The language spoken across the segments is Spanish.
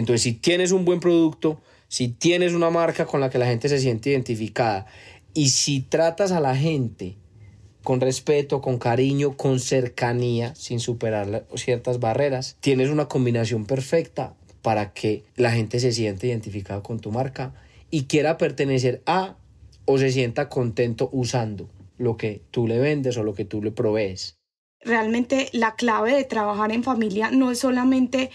Entonces, si tienes un buen producto, si tienes una marca con la que la gente se siente identificada y si tratas a la gente con respeto, con cariño, con cercanía, sin superar ciertas barreras, tienes una combinación perfecta para que la gente se siente identificada con tu marca y quiera pertenecer a o se sienta contento usando lo que tú le vendes o lo que tú le provees. Realmente la clave de trabajar en familia no es solamente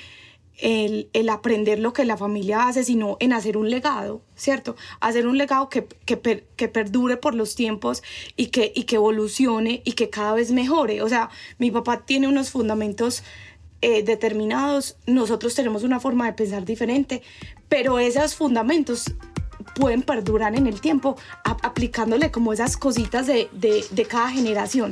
el, aprender lo que la familia hace, sino en hacer un legado, ¿cierto? Hacer un legado que, que, perdure por los tiempos y que, y que evolucione y que cada vez mejore. O sea, mi papá tiene unos fundamentos eh, determinados, nosotros tenemos una forma de pensar diferente, pero esos fundamentos pueden perdurar en el tiempo aplicándole como esas cositas de, de, cada generación.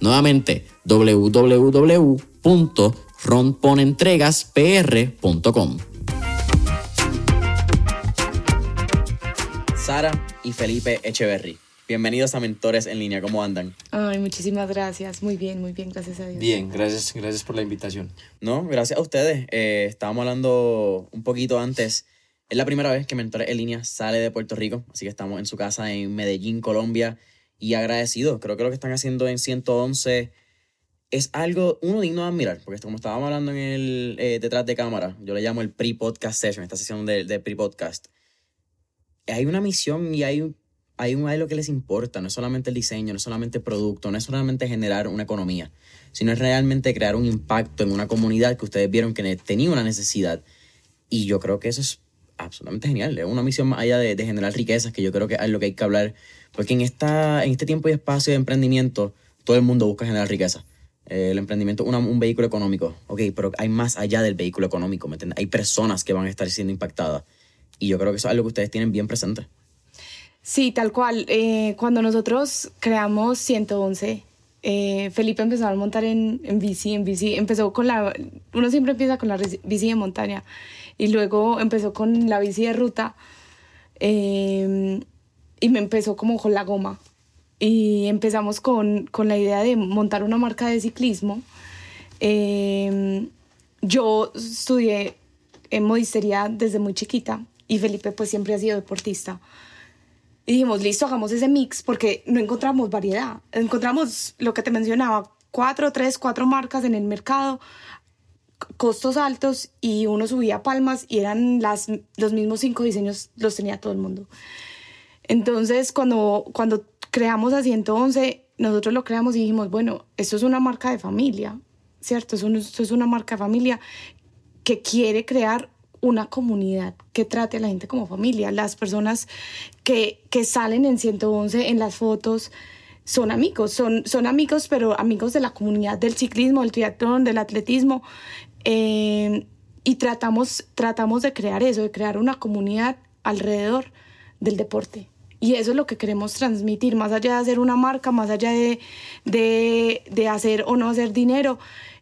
Nuevamente, www.romponentregaspr.com. Sara y Felipe Echeverry. Bienvenidos a Mentores en Línea, ¿cómo andan? Ay, muchísimas gracias, muy bien, muy bien, gracias a Dios. Bien, gracias, gracias por la invitación. No, gracias a ustedes. Eh, estábamos hablando un poquito antes. Es la primera vez que Mentores en Línea sale de Puerto Rico, así que estamos en su casa en Medellín, Colombia, y agradecidos. Creo que lo que están haciendo en 111 es algo, uno digno de admirar, porque como estábamos hablando en el eh, detrás de cámara, yo le llamo el pre-podcast session, esta sesión de, de pre-podcast. Hay una misión y hay hay un algo que les importa, no es solamente el diseño, no es solamente el producto, no es solamente generar una economía, sino es realmente crear un impacto en una comunidad que ustedes vieron que tenía una necesidad. Y yo creo que eso es absolutamente genial, es una misión más allá de, generar riquezas, que yo creo que es lo que hay que hablar, porque en, esta, en este tiempo y espacio de emprendimiento, todo el mundo busca generar riqueza. Eh, el emprendimiento es un vehículo económico, ok, pero hay más allá del vehículo económico, ¿me Hay personas que van a estar siendo impactadas. Y yo creo que eso es algo que ustedes tienen bien presente. Sí, tal cual. Eh, cuando nosotros creamos 111, eh, Felipe empezó a montar en, en, bici, en bici. Empezó con la... Uno siempre empieza con la bici de montaña y luego empezó con la bici de ruta eh, y me empezó como con la goma. Y empezamos con, con la idea de montar una marca de ciclismo. yo estudié en modistería desde muy chiquita y Felipe pues siempre ha sido deportista. Y dijimos, listo, hagamos ese mix porque no encontramos variedad. Encontramos lo que te mencionaba, cuatro, tres, cuatro marcas en el mercado, costos altos y uno subía palmas y eran las, los mismos cinco diseños, los tenía todo el mundo. Entonces, cuando, cuando creamos a 111, nosotros lo creamos y dijimos, bueno, esto es una marca de familia, ¿cierto? esto es una marca de familia que quiere crear una comunidad que trate a la gente como familia. Las personas que, que salen en 111 en las fotos son amigos, son, son amigos, pero amigos de la comunidad del ciclismo, del triatlón, del atletismo. Eh, y tratamos, tratamos de crear eso, de crear una comunidad alrededor del deporte. Y eso es lo que queremos transmitir, más allá de hacer una marca, más allá de, de, de hacer o no hacer dinero,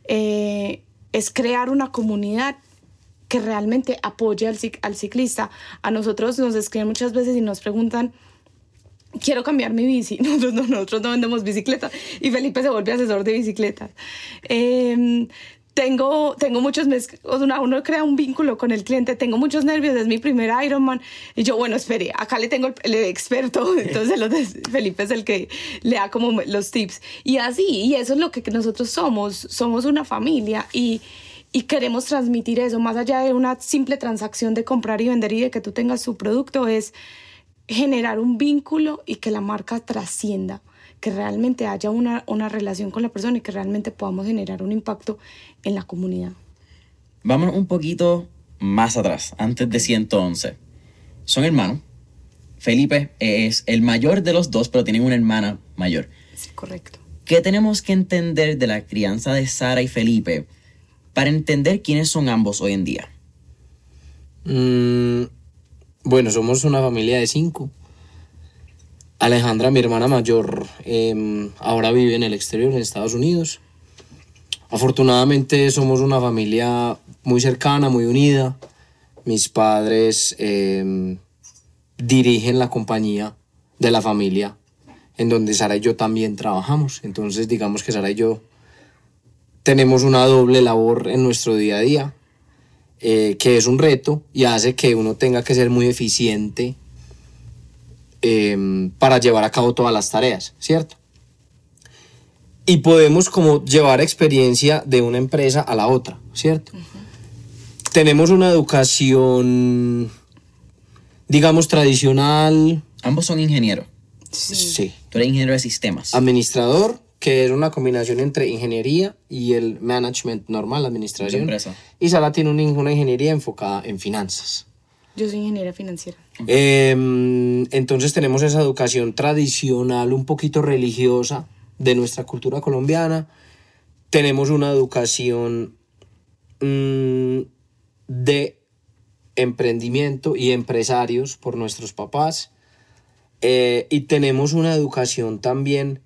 eh, es crear una comunidad que realmente apoye al, al ciclista. A nosotros nos escriben muchas veces y nos preguntan, quiero cambiar mi bici. Nosotros no, nosotros no vendemos bicicletas. Y Felipe se vuelve asesor de bicicletas. Eh, tengo, tengo muchos uno, uno crea un vínculo con el cliente, tengo muchos nervios, es mi primer Ironman. Y yo, bueno, espere, acá le tengo el, experto, entonces Felipe es el que le da como los tips. Y así, y eso es lo que nosotros somos, somos una familia y, y queremos transmitir eso, más allá de una simple transacción de comprar y vender y de que tú tengas su producto, es generar un vínculo y que la marca trascienda, que realmente haya una, una relación con la persona y que realmente podamos generar un impacto en la comunidad. Vámonos un poquito más atrás, antes de 111. Son hermanos. Felipe es el mayor de los dos, pero tienen una hermana mayor. Sí, correcto. ¿Qué tenemos que entender de la crianza de Sara y Felipe para entender quiénes son ambos hoy en día? Mm, bueno, somos una familia de cinco. Alejandra, mi hermana mayor, em, ahora vive en el exterior, en Estados Unidos. Afortunadamente somos una familia muy cercana, muy unida. Mis padres em, dirigen la compañía de la familia en donde Sara y yo también trabajamos. Entonces digamos que Sara y yo tenemos una doble labor en nuestro día a día eh, que es un reto y hace que uno tenga que ser muy eficiente em, para llevar a cabo todas las tareas, ¿cierto? Y podemos como llevar experiencia de una empresa a la otra, ¿cierto? Tenemos una educación, digamos, tradicional, Ambos son ingenieros. sí, Tú eres ingeniero de sistemas. administrador, que es una combinación entre ingeniería y el management normal, la administración. empresa. Y Sara tiene una, una ingeniería enfocada en finanzas. Yo soy ingeniera financiera. Em, entonces tenemos esa educación tradicional, un poquito religiosa de nuestra cultura colombiana. Tenemos una educación mm, de emprendimiento y empresarios por nuestros papás. Eh, y tenemos una educación también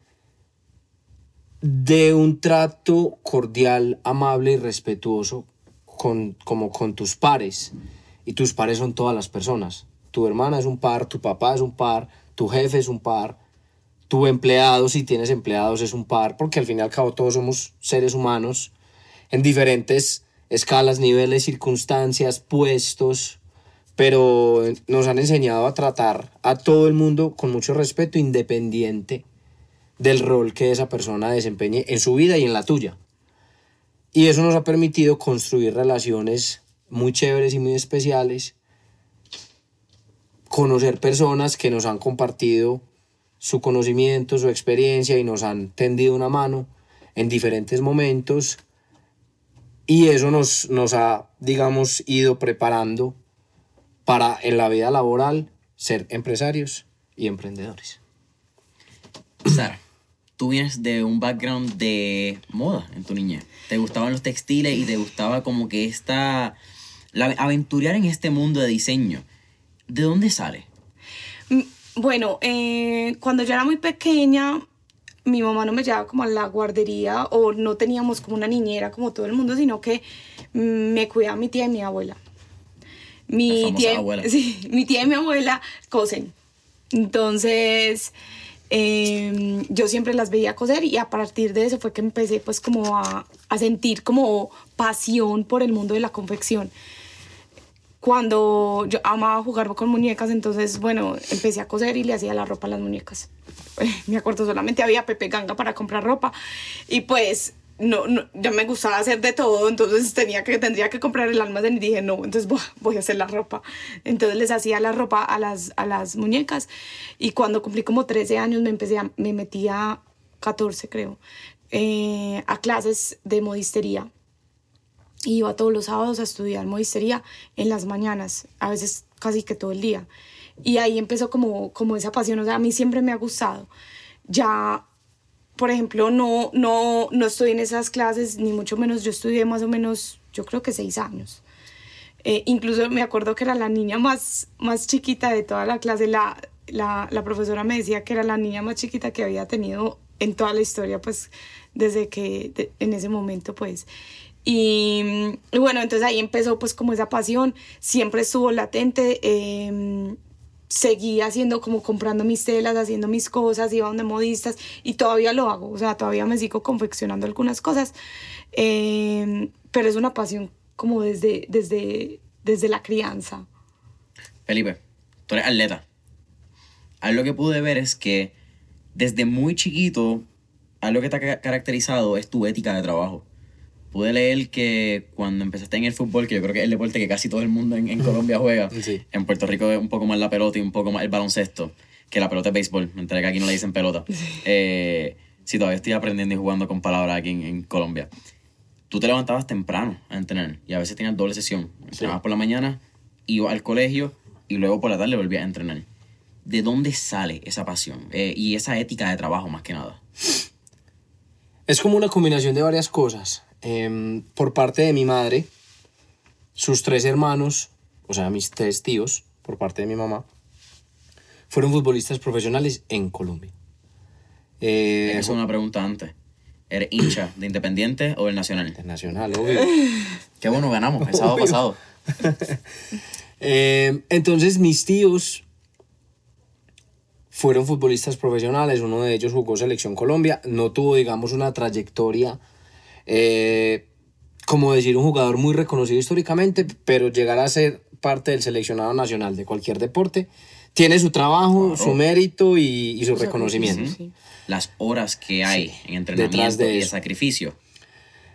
de un trato cordial, amable y respetuoso con, como con tus pares. Y tus pares son todas las personas. Tu hermana es un par, tu papá es un par, tu jefe es un par, tu empleado, si tienes empleados, es un par, porque al fin y al cabo todos somos seres humanos en diferentes escalas, niveles, circunstancias, puestos, pero nos han enseñado a tratar a todo el mundo con mucho respeto, independiente del rol que esa persona desempeñe en su vida y en la tuya. Y eso nos ha permitido construir relaciones muy chéveres y muy especiales, conocer personas que nos han compartido su conocimiento, su experiencia y nos han tendido una mano en diferentes momentos y eso nos, nos ha, digamos, ido preparando para en la vida laboral ser empresarios y emprendedores. Sara, tú vienes de un background de moda en tu niñez. Te gustaban los textiles y te gustaba como que esta... La, aventurar en este mundo de diseño. ¿De dónde sale? Mm, Bueno, eh, cuando yo era muy pequeña, mi mamá no me llevaba como a la guardería o no teníamos como una niñera como todo el mundo, sino que mm, me cuidaba mi tía y mi abuela. La Mi tía, abuela. sí, mi tía y mi abuela cosen. Entonces, eh, yo siempre las veía coser y a partir de eso fue que empecé pues como a, a sentir como pasión por el mundo de la confección cuando yo amaba jugar con muñecas, entonces, bueno, empecé a coser y le hacía la ropa a las muñecas. Me acuerdo, solamente había Pepe Ganga para comprar ropa. Y pues, no, no, ya me gustaba hacer de todo, entonces tenía que, tendría que comprar el almacén y dije, no, entonces voy, voy a hacer la ropa. Entonces les hacía la ropa a las, a las muñecas. Y cuando cumplí como 13 años, me empecé a, me metí a 14, creo, eh, a clases de modistería iba todos los sábados a estudiar modistería en las mañanas, a veces casi que todo el día. Y ahí empezó como, como esa pasión, o sea, a mí siempre me ha gustado. Ya, por ejemplo, no, no, no estoy en esas clases, ni mucho menos, yo estudié más o menos, yo creo que seis años. Eh, incluso me acuerdo que era la niña más, más chiquita de toda la clase, la, la, la profesora me decía que era la niña más chiquita que había tenido en toda la historia, pues desde que, de- en ese momento, pues. Y, y bueno, entonces ahí empezó pues como esa pasión, siempre estuvo latente. eh, haciendo como comprando mis telas, haciendo mis cosas, iba donde modistas y todavía lo hago, o sea, todavía me sigo confeccionando algunas cosas, eh, pero es una pasión como desde, desde, desde la crianza. Felipe, tú eres atleta. Algo que pude ver es que desde muy chiquito, algo que te ha ca- caracterizado es tu ética de trabajo. Pude leer que cuando empezaste en el fútbol, que yo creo que es el deporte que casi todo el mundo en, en Colombia juega, Sí. en Puerto Rico es un poco más la pelota y un poco más el baloncesto, que la pelota es béisbol. Me enteré que aquí no le dicen pelota. Eh, sí, todavía estoy aprendiendo y jugando con palabras aquí en, en Colombia. Tú te levantabas temprano a entrenar y a veces tenías doble sesión. Entrenabas por la mañana, ibas al colegio y luego por la tarde volvías a entrenar. ¿De dónde sale esa pasión Eh, y esa ética de trabajo más que nada? Es como una combinación de varias cosas. Em, por parte de mi madre, sus tres hermanos, o sea, mis tres tíos, por parte de mi mamá, fueron futbolistas profesionales en Colombia. Eh, Esa es una pregunta antes. ¿Eres hincha de Independiente o del Nacional? internacional, obvio. Qué bueno, ganamos el sábado Obvio. pasado. Eh, entonces mis tíos fueron futbolistas profesionales, uno de ellos jugó selección Colombia, no tuvo digamos una trayectoria eh, como decir un jugador muy reconocido históricamente, pero llegar a ser parte del seleccionado nacional de cualquier deporte tiene su trabajo, su mérito y, y su reconocimiento. Sí. Las horas que hay en entrenamiento Detrás de y el eso. sacrificio.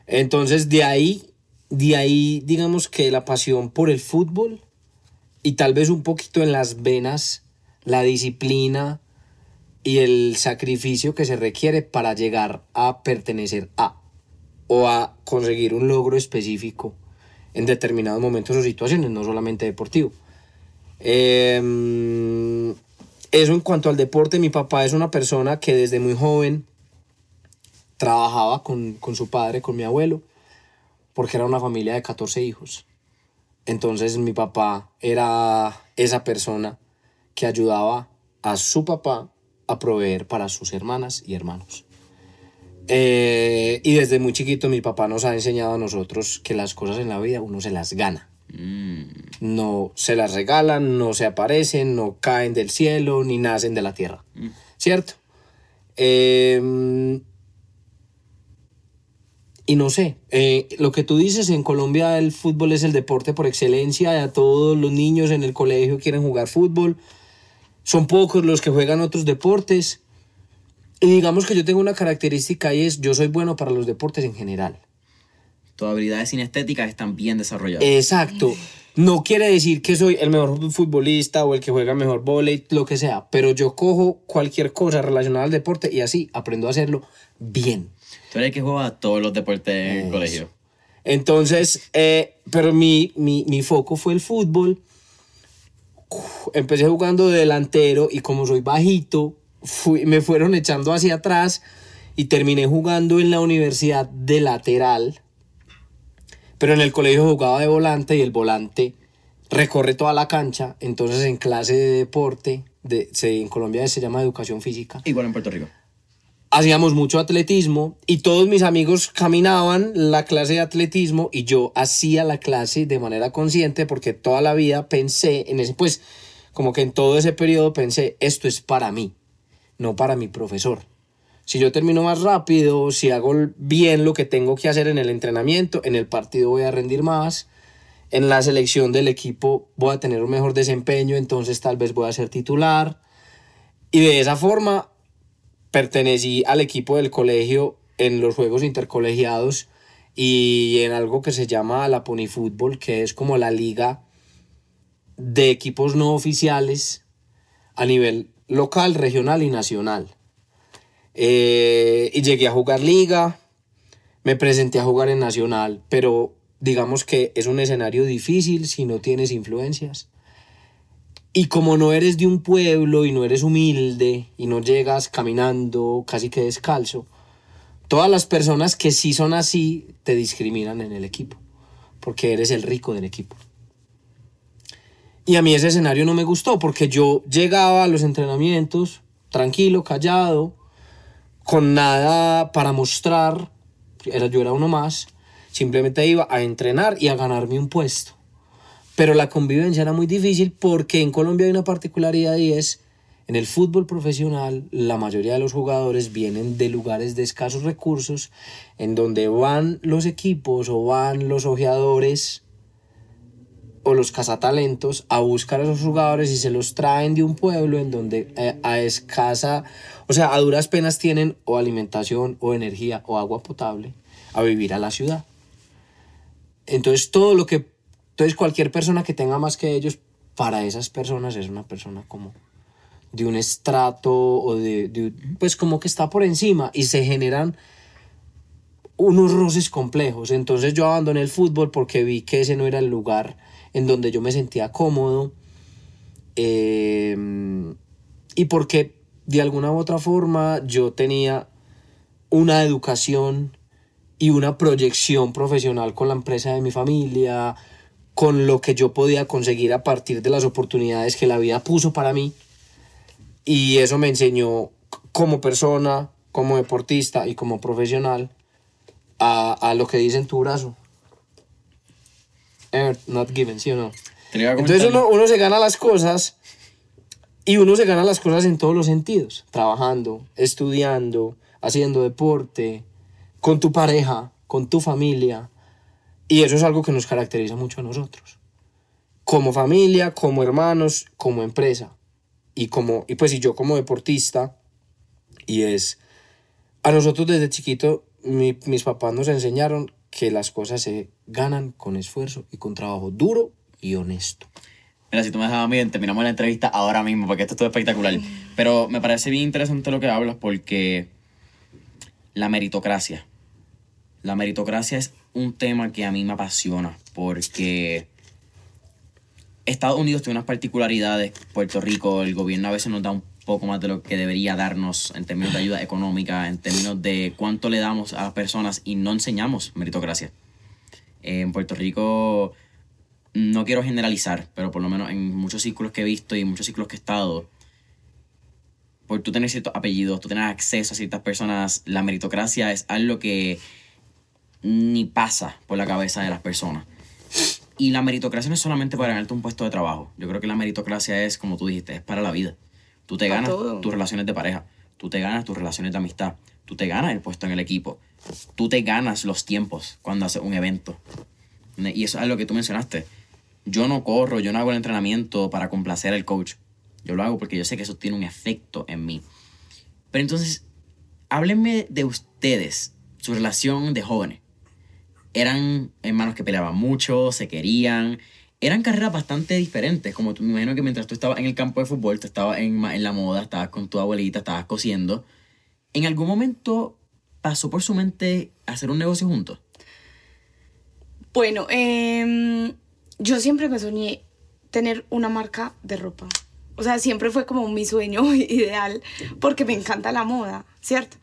Entonces, de ahí, de ahí, digamos que la pasión por el fútbol y tal vez un poquito en las venas, la disciplina y el sacrificio que se requiere para llegar a pertenecer a o a conseguir un logro específico en determinados momentos o situaciones, no solamente deportivo. Em, eso en cuanto al deporte, mi papá es una persona que desde muy joven trabajaba con, con su padre, con mi abuelo, porque era una familia de 14 hijos. Entonces mi papá era esa persona que ayudaba a su papá a proveer para sus hermanas y hermanos. Eh, y desde muy chiquito mi papá nos ha enseñado a nosotros que las cosas en la vida uno se las gana. Mm, No se las regalan, no se aparecen, no caen del cielo, ni nacen de la tierra. ¿Cierto? Eh, y no sé, eh, lo que tú dices, en Colombia el fútbol es el deporte por excelencia, a todos los niños en el colegio quieren jugar fútbol, son pocos los que juegan otros deportes. Y digamos que yo tengo una característica y es, yo soy bueno para los deportes en general. tus habilidades sinestéticas están bien desarrolladas. Exacto. No quiere decir que soy el mejor futbolista o el que juega mejor volei, lo que sea, pero yo cojo cualquier cosa relacionada al deporte y así aprendo a hacerlo bien. Tú eres el que juega todos los deportes en el colegio. Entonces, eh, pero mi, mi, mi foco fue el fútbol. Uf, Empecé jugando de delantero y como soy bajito, fui- me fueron echando hacia atrás y terminé jugando en la universidad de lateral. Pero en el colegio jugaba de volante y el volante recorre toda la cancha. Entonces en clase de deporte, de, se- en Colombia se llama educación física, Igual en Puerto Rico. hacíamos mucho atletismo y todos mis amigos caminaban la clase de atletismo y yo hacía la clase de manera consciente porque toda la vida pensé en ese, pues como que en todo ese periodo pensé, esto es para mí, no para mi profesor. Si yo termino más rápido, si hago bien lo que tengo que hacer en el entrenamiento, en el partido voy a rendir más, en la selección del equipo voy a tener un mejor desempeño, entonces tal vez voy a ser titular. Y de esa forma pertenecí al equipo del colegio en los juegos intercolegiados y en algo que se llama la Pony Fútbol, que es como la liga de equipos no oficiales a nivel local, regional y nacional. Eh, y llegué a jugar liga, me presenté a jugar en nacional, pero digamos que es un escenario difícil si no tienes influencias. Y como no eres de un pueblo y no eres humilde y no llegas caminando casi que descalzo, todas las personas que sí son así te discriminan en el equipo, porque eres el rico del equipo. Y a mí ese escenario no me gustó, porque yo llegaba a los entrenamientos tranquilo, callado, con nada para mostrar, era, yo era uno más, simplemente iba a entrenar y a ganarme un puesto. Pero la convivencia era muy difícil porque en Colombia hay una particularidad y es, en el fútbol profesional, la mayoría de los jugadores vienen de lugares de escasos recursos, en donde van los equipos o van los ojeadores o los cazatalentos a buscar a esos jugadores y se los traen de un pueblo en donde eh, a escasa, o sea, a duras penas tienen o alimentación o energía o agua potable a vivir a la ciudad. Entonces todo lo que, entonces cualquier persona que tenga más que ellos, para esas personas es una persona como de un estrato o de, de pues como que está por encima y se generan unos roces complejos. Entonces yo abandoné el fútbol porque vi que ese no era el lugar en donde yo me sentía cómodo em, y porque de alguna u otra forma yo tenía una educación y una proyección profesional con la empresa de mi familia, con lo que yo podía conseguir a partir de las oportunidades que la vida puso para mí. Y eso me enseñó como persona, como deportista y como profesional a, a lo que dice en tu brazo earned, not given, ¿sí o no? Entonces uno, uno se gana las cosas y uno se gana las cosas en todos los sentidos, trabajando, estudiando, haciendo deporte, con tu pareja, con tu familia. Y eso es algo que nos caracteriza mucho a nosotros. Como familia, como hermanos, como empresa. Y, como, y pues y yo como deportista. Y es, a nosotros desde chiquito, mis papás nos enseñaron que las cosas se ganan con esfuerzo y con trabajo duro y honesto. Mira, si tú me dejas bien, terminamos la entrevista ahora mismo, porque esto es todo espectacular. Pero me parece bien interesante lo que hablas, porque la meritocracia. La meritocracia es un tema que a mí me apasiona, porque Estados Unidos tiene unas particularidades. Puerto Rico, el gobierno a veces nos da un poco más de lo que debería darnos en términos de ayuda económica, en términos de cuánto le damos a las personas y no enseñamos meritocracia. En Puerto Rico, no quiero generalizar, pero por lo menos en muchos círculos que he visto y muchos círculos que he estado, por tú tener ciertos apellidos, tú tener acceso a ciertas personas, la meritocracia es algo que ni pasa por la cabeza de las personas. Y la meritocracia no es solamente para ganarte un puesto de trabajo. Yo creo que la meritocracia es, como tú dijiste, es para la vida. Tú te ganas tus relaciones de pareja, tú te ganas tus relaciones de amistad, tú te ganas el puesto en el equipo, tú te ganas los tiempos cuando haces un evento. Y eso es algo que tú mencionaste. Yo no corro, yo no hago el entrenamiento para complacer al coach. Yo lo hago porque yo sé que eso tiene un efecto en mí. Pero entonces, háblenme de ustedes, su relación de jóvenes. Eran hermanos que peleaban mucho, se querían, eran carreras bastante diferentes. Como tú me imagino que mientras tú estabas en el campo de fútbol, tú estabas en, en la moda, estabas con tu abuelita, estabas cosiendo. ¿En algún momento pasó por su mente hacer un negocio juntos? Bueno, em, yo siempre me soñé tener una marca de ropa. O sea, siempre fue como mi sueño ideal porque me encanta la moda, ¿cierto?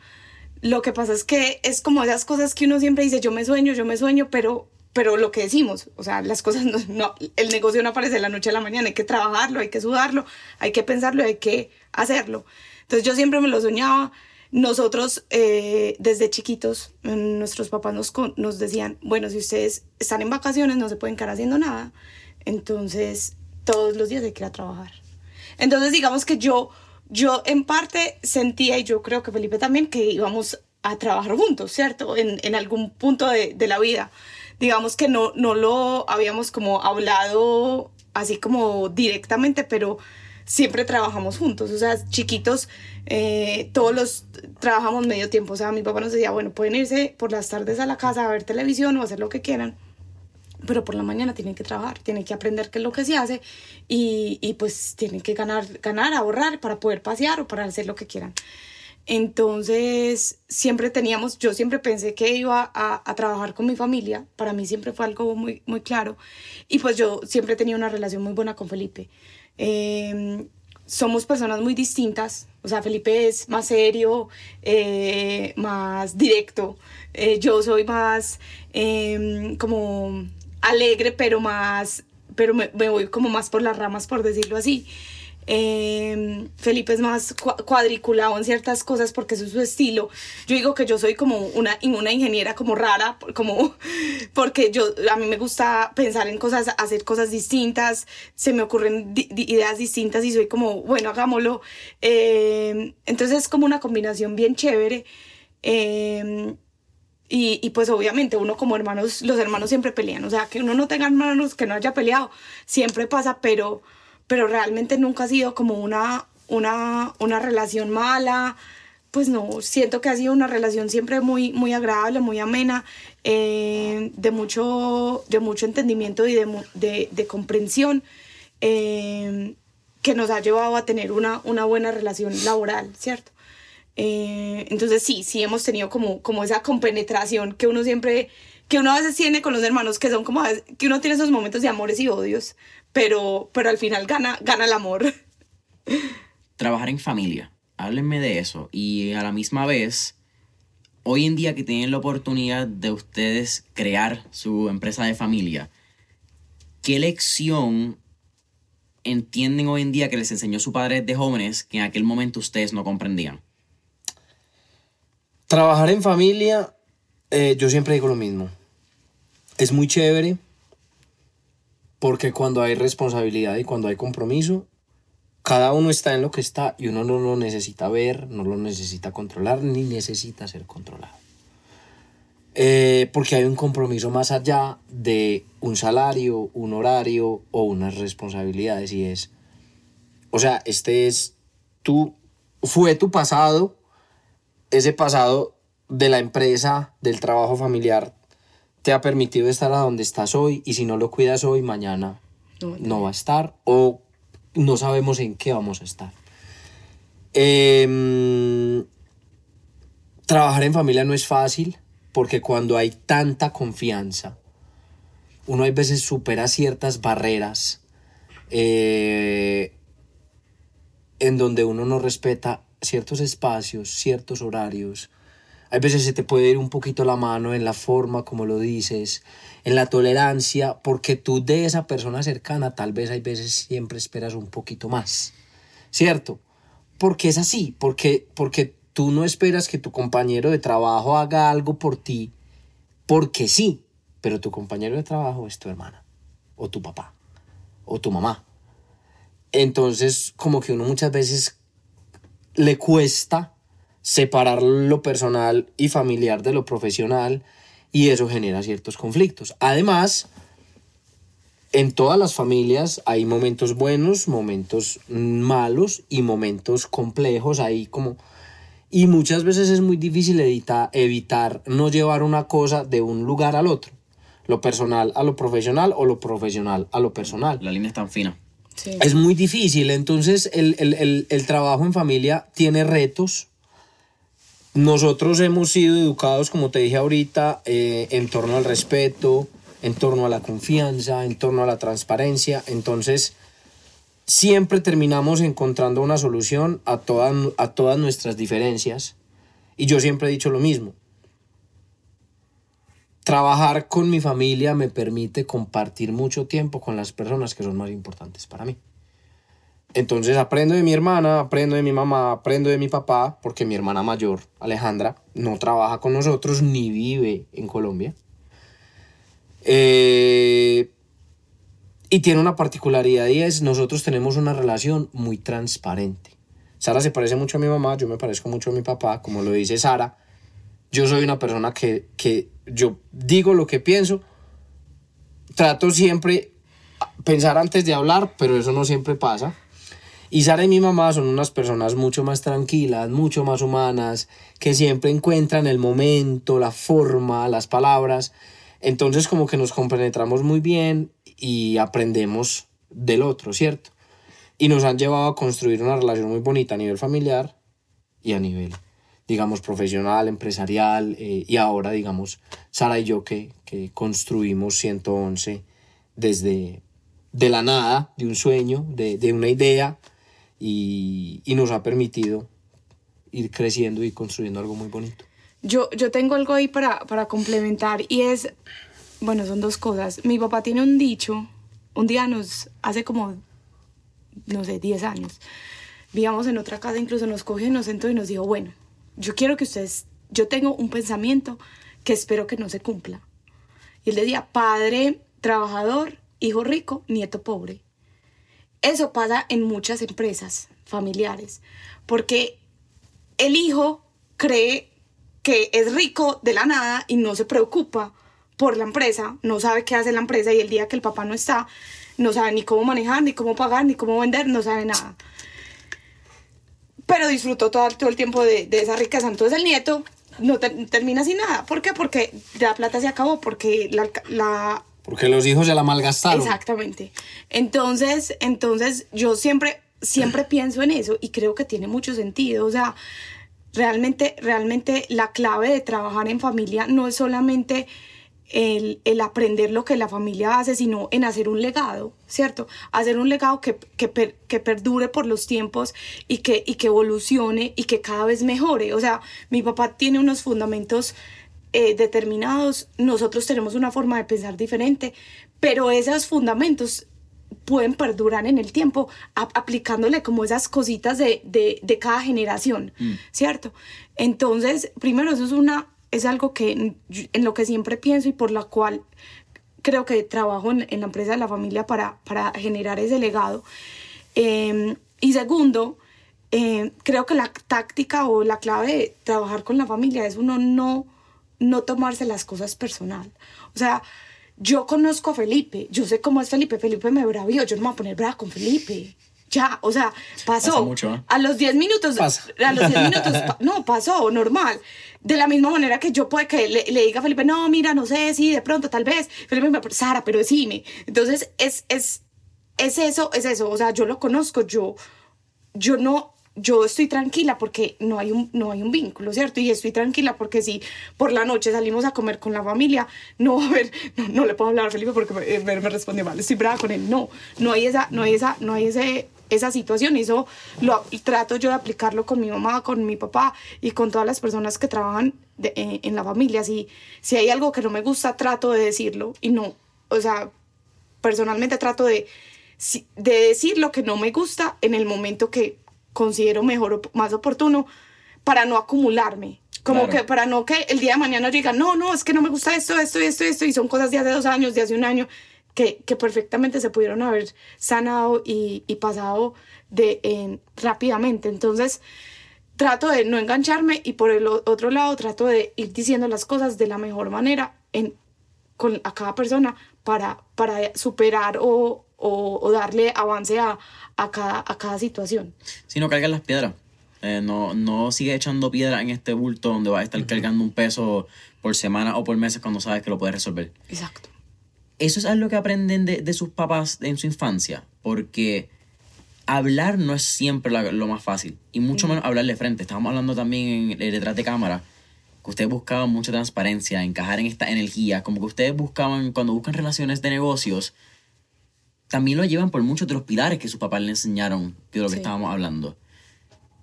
Lo que pasa es que es como esas cosas que uno siempre dice, yo me sueño, yo me sueño, pero pero lo que decimos, o sea, las cosas no, el negocio no aparece de la noche a la mañana, hay que trabajarlo, hay que sudarlo, hay que pensarlo, hay que hacerlo. Entonces yo siempre me lo soñaba. Nosotros eh, desde chiquitos, nuestros papás nos, nos decían, bueno, si ustedes están en vacaciones no se pueden quedar haciendo nada, entonces todos los días hay que ir a trabajar. Entonces digamos que yo, yo en parte sentía, y yo creo que Felipe también, que íbamos a trabajar juntos, ¿cierto? En, en algún punto de, de la vida digamos que no, no lo habíamos como hablado así como directamente, pero siempre trabajamos juntos, o sea, chiquitos, eh, todos los trabajamos medio tiempo, o sea, mi papá nos decía, bueno, pueden irse por las tardes a la casa a ver televisión o hacer lo que quieran, pero por la mañana tienen que trabajar, tienen que aprender qué es lo que se hace y, y pues tienen que ganar, ganar, ahorrar para poder pasear o para hacer lo que quieran. Entonces, siempre teníamos, yo siempre pensé que iba a, trabajar con mi familia, para mí siempre fue algo muy, muy claro, y pues yo siempre tenía una relación muy buena con Felipe. Em, somos personas muy distintas, o sea, Felipe es más serio, eh, más directo, eh, yo soy más em, como alegre, pero más, pero me, me voy como más por las ramas, por decirlo así. Eh, Felipe es más cua- cuadriculado en ciertas cosas porque eso es su estilo. Yo digo que yo soy como una, una ingeniera como rara, como porque yo a mí me gusta pensar en cosas, hacer cosas distintas, se me ocurren ideas distintas y soy como, bueno, hagámoslo. Eh, entonces es como una combinación bien chévere. Eh, y, y pues obviamente uno como hermanos, los hermanos siempre pelean, o sea, que uno no tenga hermanos que no haya peleado, siempre pasa, pero, pero realmente nunca ha sido como una, una, una relación mala, pues no, siento que ha sido una relación siempre muy, muy agradable, muy amena, eh, de, mucho, de mucho entendimiento y de, de, comprensión, eh, que nos ha llevado a tener una, una buena relación laboral, ¿cierto? Eh, entonces sí, sí hemos tenido como, como esa compenetración que uno siempre, que uno a veces tiene con los hermanos, que son como, que uno tiene esos momentos de amores y odios, pero, pero al final gana, gana el amor. trabajar en familia. Háblenme de eso. Y a la misma vez, hoy en día que tienen la oportunidad de ustedes crear su empresa de familia, ¿qué lección entienden hoy en día que les enseñó su padre de jóvenes que en aquel momento ustedes no comprendían? Trabajar en familia, eh, yo siempre digo lo mismo. Es muy chévere porque cuando hay responsabilidad y cuando hay compromiso, cada uno está en lo que está y uno no lo necesita ver, no lo necesita controlar, ni necesita ser controlado. Eh, porque hay un compromiso más allá de un salario, un horario o unas responsabilidades y es, o sea, este es tu, fue tu pasado, ese pasado de la empresa, del trabajo familiar, te ha permitido estar a donde estás hoy y si no lo cuidas hoy, mañana No, no va a estar o no sabemos en qué vamos a estar. Em, trabajar en familia no es fácil porque cuando hay tanta confianza, uno hay veces supera ciertas barreras eh, en donde uno no respeta ciertos espacios, ciertos horarios. Hay veces se te puede ir un poquito la mano en la forma como lo dices, en la tolerancia, porque tú de esa persona cercana tal vez hay veces siempre esperas un poquito más, ¿cierto? Porque es así, porque, porque tú no esperas que tu compañero de trabajo haga algo por ti, porque sí, pero tu compañero de trabajo es tu hermana, o tu papá, o tu mamá. Entonces, como que uno muchas veces le cuesta separar lo personal y familiar de lo profesional y eso genera ciertos conflictos. Además, en todas las familias hay momentos buenos, momentos malos y momentos complejos ahí como... Y muchas veces es muy difícil edita- evitar no llevar una cosa de un lugar al otro. Lo personal a lo profesional o lo profesional a lo personal. La línea es tan fina. Sí. Es muy difícil, entonces el, el- el- el trabajo en familia tiene retos. Nosotros hemos sido educados, como te dije ahorita, eh, en torno al respeto, en torno a la confianza, en torno a la transparencia. Entonces, siempre terminamos encontrando una solución a todas, a todas nuestras diferencias. Y yo siempre he dicho lo mismo. Trabajar con mi familia me permite compartir mucho tiempo con las personas que son más importantes para mí. Entonces aprendo de mi hermana, aprendo de mi mamá, aprendo de mi papá, porque mi hermana mayor, Alejandra, no trabaja con nosotros ni vive en Colombia. Eh, y tiene una particularidad y es, nosotros tenemos una relación muy transparente. Sara se parece mucho a mi mamá, yo me parezco mucho a mi papá, como lo dice Sara. Yo soy una persona que, que yo digo lo que pienso, trato siempre pensar antes de hablar, pero eso no siempre pasa. Y Sara y mi mamá son unas personas mucho más tranquilas, mucho más humanas, que siempre encuentran el momento, la forma, las palabras. Entonces como que nos compenetramos muy bien y aprendemos del otro, ¿cierto? Y nos han llevado a construir una relación muy bonita a nivel familiar y a nivel, digamos, profesional, empresarial. eh, y ahora, digamos, Sara y yo que, que construimos 111 desde de la nada, de un sueño, de, de una idea, y, y nos ha permitido ir creciendo y construyendo algo muy bonito. Yo, yo tengo algo ahí para, para complementar y es, bueno, son dos cosas. Mi papá tiene un dicho, un día nos, hace como no sé, 10 años. Vivíamos en otra casa, incluso nos cogió y nos sentó y nos dijo, bueno, yo quiero que ustedes, yo tengo un pensamiento que espero que no se cumpla. Y él decía, padre trabajador, hijo rico, nieto pobre. Eso pasa en muchas empresas familiares, porque el hijo cree que es rico de la nada y no se preocupa por la empresa, no sabe qué hace la empresa y el día que el papá no está, no sabe ni cómo manejar, ni cómo pagar, ni cómo vender, no sabe nada. Pero disfrutó todo, el tiempo de, esa riqueza. Entonces el nieto no ter- termina sin nada. ¿Por qué? Porque la plata se acabó, porque la, la Porque los hijos se la malgastaron. Exactamente. Entonces, entonces yo siempre, siempre pienso en eso y creo que tiene mucho sentido. O sea, realmente, realmente la clave de trabajar en familia no es solamente el, el aprender lo que la familia hace, sino en hacer un legado, ¿cierto? Hacer un legado que, que, per- que perdure por los tiempos y que, y que evolucione y que cada vez mejore. O sea, mi papá tiene unos fundamentos eh, determinados, nosotros tenemos una forma de pensar diferente, pero esos fundamentos pueden perdurar en el tiempo aplicándole como esas cositas de, de, de cada generación, ¿cierto? Entonces, primero, eso es una es algo que en, en lo que siempre pienso y por la cual creo que trabajo en, en la empresa de la familia para, para generar ese legado. Eh, y segundo, eh, creo que la táctica o la clave de trabajar con la familia es uno no, no tomarse las cosas personal. O sea, yo conozco a Felipe, yo sé cómo es Felipe, Felipe me bravió, yo no me voy a poner brava con Felipe. Ya, o sea, pasó. Pasa mucho, ¿eh? A los 10 minutos, Pasa. a los 10 minutos, no, pasó, normal. De la misma manera que yo puede que le, le diga a Felipe, no, mira, no sé, sí, de pronto, tal vez. Felipe me Sara, pero decime. Entonces, es, es, es eso, es eso. O sea, yo lo conozco, yo, yo no, yo estoy tranquila porque no hay un, no hay un vínculo, ¿cierto? Y estoy tranquila porque si por la noche salimos a comer con la familia, no, a ver, no, no le puedo hablar a Felipe porque me, me, mal, estoy brava con él. No, no hay esa, no hay esa, no hay ese, esa situación eso lo trato yo de aplicarlo con mi mamá, con mi papá y con todas las personas que trabajan en, la familia. Si, si hay algo que no me gusta, trato de decirlo y no, o sea, personalmente trato de, de decir lo que no me gusta en el momento que considero mejor o más oportuno para no acumularme. Como Claro. que para no que el día de mañana yo diga, no, no, es que no me gusta esto, esto, esto, esto, y son cosas de hace dos años, de hace un año, que, que perfectamente se pudieron haber sanado y, y pasado de, en- rápidamente. Entonces, trato de no engancharme y por el otro lado trato de ir diciendo las cosas de la mejor manera en, con, a cada persona para, para superar o, o, o darle avance a, a, cada, a cada situación. Si no cargas las piedras. Eh, no, no sigue echando piedra en este bulto donde vas a estar cargando un peso por semana o por meses cuando sabes que lo puedes resolver. Exacto. Eso es algo que aprenden de, de sus papás en su infancia, porque hablar no es siempre la- lo más fácil, y mucho menos hablar de frente. Estábamos hablando también en, detrás de cámara, que ustedes buscaban mucha transparencia, encajar en esta energía, como que ustedes buscaban, cuando buscan relaciones de negocios, también lo llevan por muchos de los pilares que sus papás le enseñaron de lo que Sí. estábamos hablando.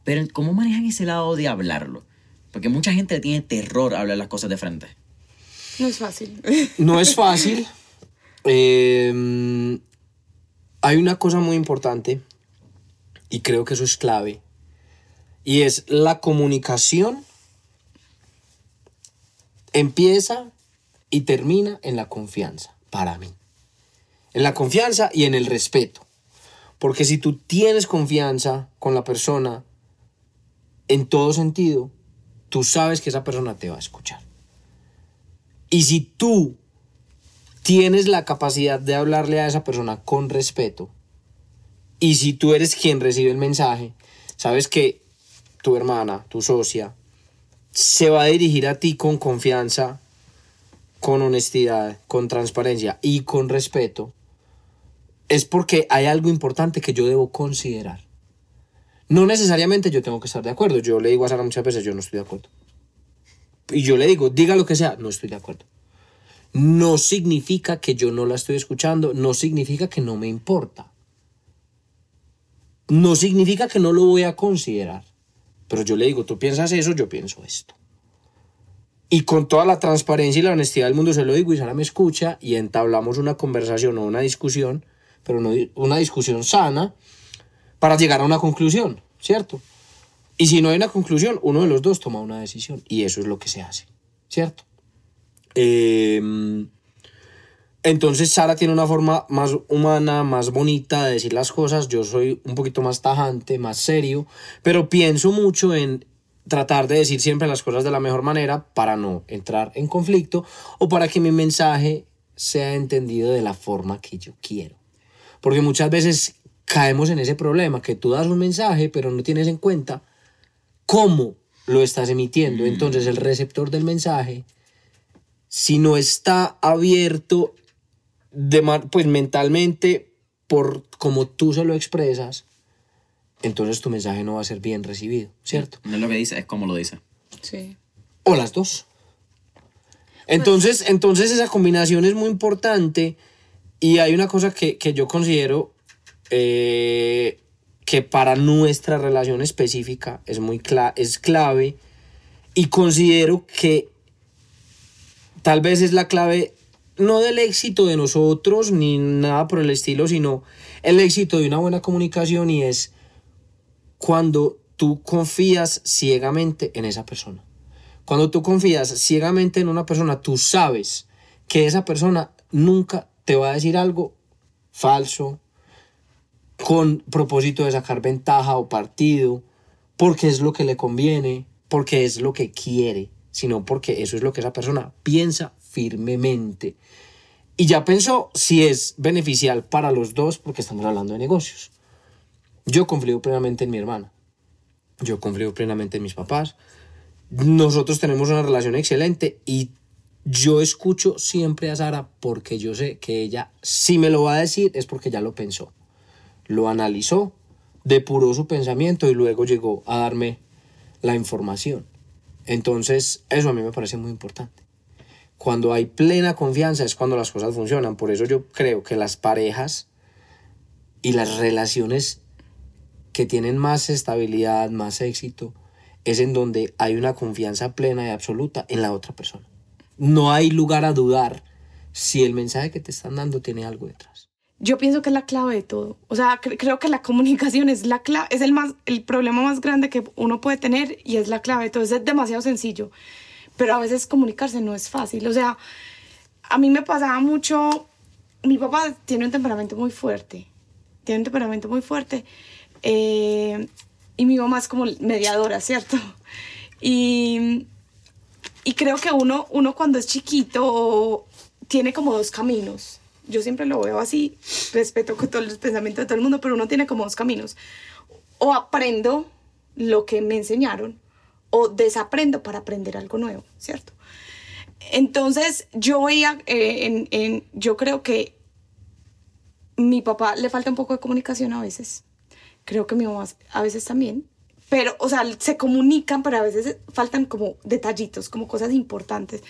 Pero ¿cómo manejan ese lado de hablarlo? Porque mucha gente le tiene terror a hablar las cosas de frente. No es fácil. No es fácil. Eh, hay una cosa muy importante y creo que eso es clave y es la comunicación empieza y termina en la confianza para mí. En la confianza y en el respeto. Porque si tú tienes confianza con la persona en todo sentido, tú sabes que esa persona te va a escuchar. Y si tú tienes la capacidad de hablarle a esa persona con respeto, y si tú eres quien recibe el mensaje, sabes que tu hermana, tu socia, se va a dirigir a ti con confianza, con honestidad, con transparencia y con respeto, es porque hay algo importante que yo debo considerar. No necesariamente yo tengo que estar de acuerdo. Yo le digo a Sara muchas veces, yo no estoy de acuerdo. Y yo le digo, diga lo que sea, no estoy de acuerdo. No significa que yo no la estoy escuchando, no significa que no me importa. No significa que no lo voy a considerar. Pero yo le digo, tú piensas eso, yo pienso esto. Y con toda la transparencia y la honestidad del mundo se lo digo y Sara me escucha y entablamos una conversación o una discusión, pero no una discusión sana, para llegar a una conclusión, ¿cierto? Y si no hay una conclusión, uno de los dos toma una decisión y eso es lo que se hace, ¿cierto? Em, entonces Sara tiene una forma más humana, más bonita de decir las cosas, yo soy un poquito más tajante, más serio, pero pienso mucho en tratar de decir siempre las cosas de la mejor manera para no entrar en conflicto o para que mi mensaje sea entendido de la forma que yo quiero. Porque muchas veces caemos en ese problema, que tú das un mensaje pero no tienes en cuenta cómo lo estás emitiendo. Entonces el receptor del mensaje, si no está abierto de, pues mentalmente por como tú se lo expresas, entonces tu mensaje no va a ser bien recibido, ¿cierto? No es lo que dice, es como lo dice. Sí. O las dos. Entonces, entonces esa combinación es muy importante y hay una cosa que, que yo considero eh, que para nuestra relación específica es muy es clave y considero que tal vez es la clave no del éxito de nosotros ni nada por el estilo, sino el éxito de una buena comunicación y es cuando tú confías ciegamente en esa persona. Cuando tú confías ciegamente en una persona, tú sabes que esa persona nunca te va a decir algo falso, con propósito de sacar ventaja o partido, porque es lo que le conviene, porque es lo que quiere, sino porque eso es lo que esa persona piensa firmemente. Y ya pensó si es beneficial para los dos, porque estamos hablando de negocios. Yo confío plenamente en mi hermana. Yo confío plenamente en mis papás. Nosotros tenemos una relación excelente y yo escucho siempre a Sara porque yo sé que ella, si me lo va a decir, es porque ya lo pensó. Lo analizó, depuró su pensamiento y luego llegó a darme la información. Entonces, eso a mí me parece muy importante. Cuando hay plena confianza es cuando las cosas funcionan. Por eso yo creo que las parejas y las relaciones que tienen más estabilidad, más éxito, es en donde hay una confianza plena y absoluta en la otra persona. No hay lugar a dudar si el mensaje que te están dando tiene algo detrás. Yo pienso que es la clave de todo. O sea, creo que la comunicación es la clave, es el más el problema más grande que uno puede tener y es la clave. Entonces es demasiado sencillo, pero a veces comunicarse no es fácil. O sea, a mí me pasaba mucho mi papá tiene un temperamento muy fuerte. Tiene un temperamento muy fuerte eh, y mi mamá es como mediadora, ¿cierto? Y, y creo que uno, uno cuando es chiquito tiene como dos caminos. Yo siempre lo veo así, respeto con todos los pensamientos de todo el mundo, pero uno tiene como dos caminos. O aprendo lo que me enseñaron o desaprendo para aprender algo nuevo, ¿cierto? Entonces yo veía, eh, en, en, yo creo que mi papá le falta un poco de comunicación a veces creo que mi mamá a veces también, pero, o sea, se comunican, pero a veces faltan como detallitos, como cosas importantes.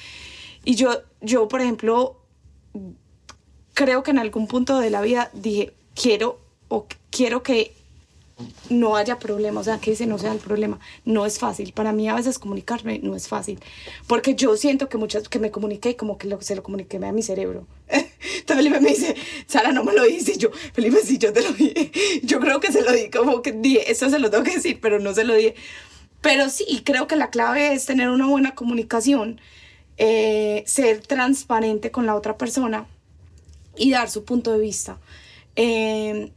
Y yo, yo, por ejemplo, creo que en algún punto de la vida dije, quiero o quiero que no haya problema, o sea, que ese no sea el problema. No es fácil. Para mí a veces comunicarme no es fácil, porque yo siento que muchas, que me comuniqué como que lo, se lo comuniqué a mi cerebro. Entonces Felipe me dice, Sara, no me lo dice. yo, Felipe, sí, yo te lo dije. Yo creo que se lo di, como que dije, eso se lo tengo que decir, pero no se lo dije. Pero sí, creo que la clave es tener una buena comunicación, eh, ser transparente con la otra persona y dar su punto de vista. Eh,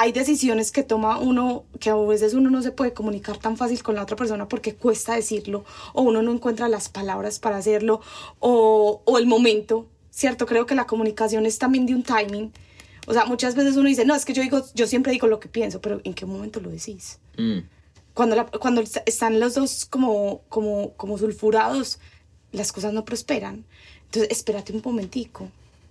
hay decisiones que toma uno que a veces uno no se puede comunicar tan fácil con la otra persona porque cuesta decirlo o uno no encuentra las palabras para hacerlo o, o el momento, ¿cierto? Creo que la comunicación es también de un timing. O sea, muchas veces uno dice, no, es que yo digo, yo siempre digo lo que pienso, pero ¿en qué momento lo decís? Mm. Cuando, la, cuando están los dos como, como, como sulfurados, las cosas no prosperan. Entonces, espérate un momentico,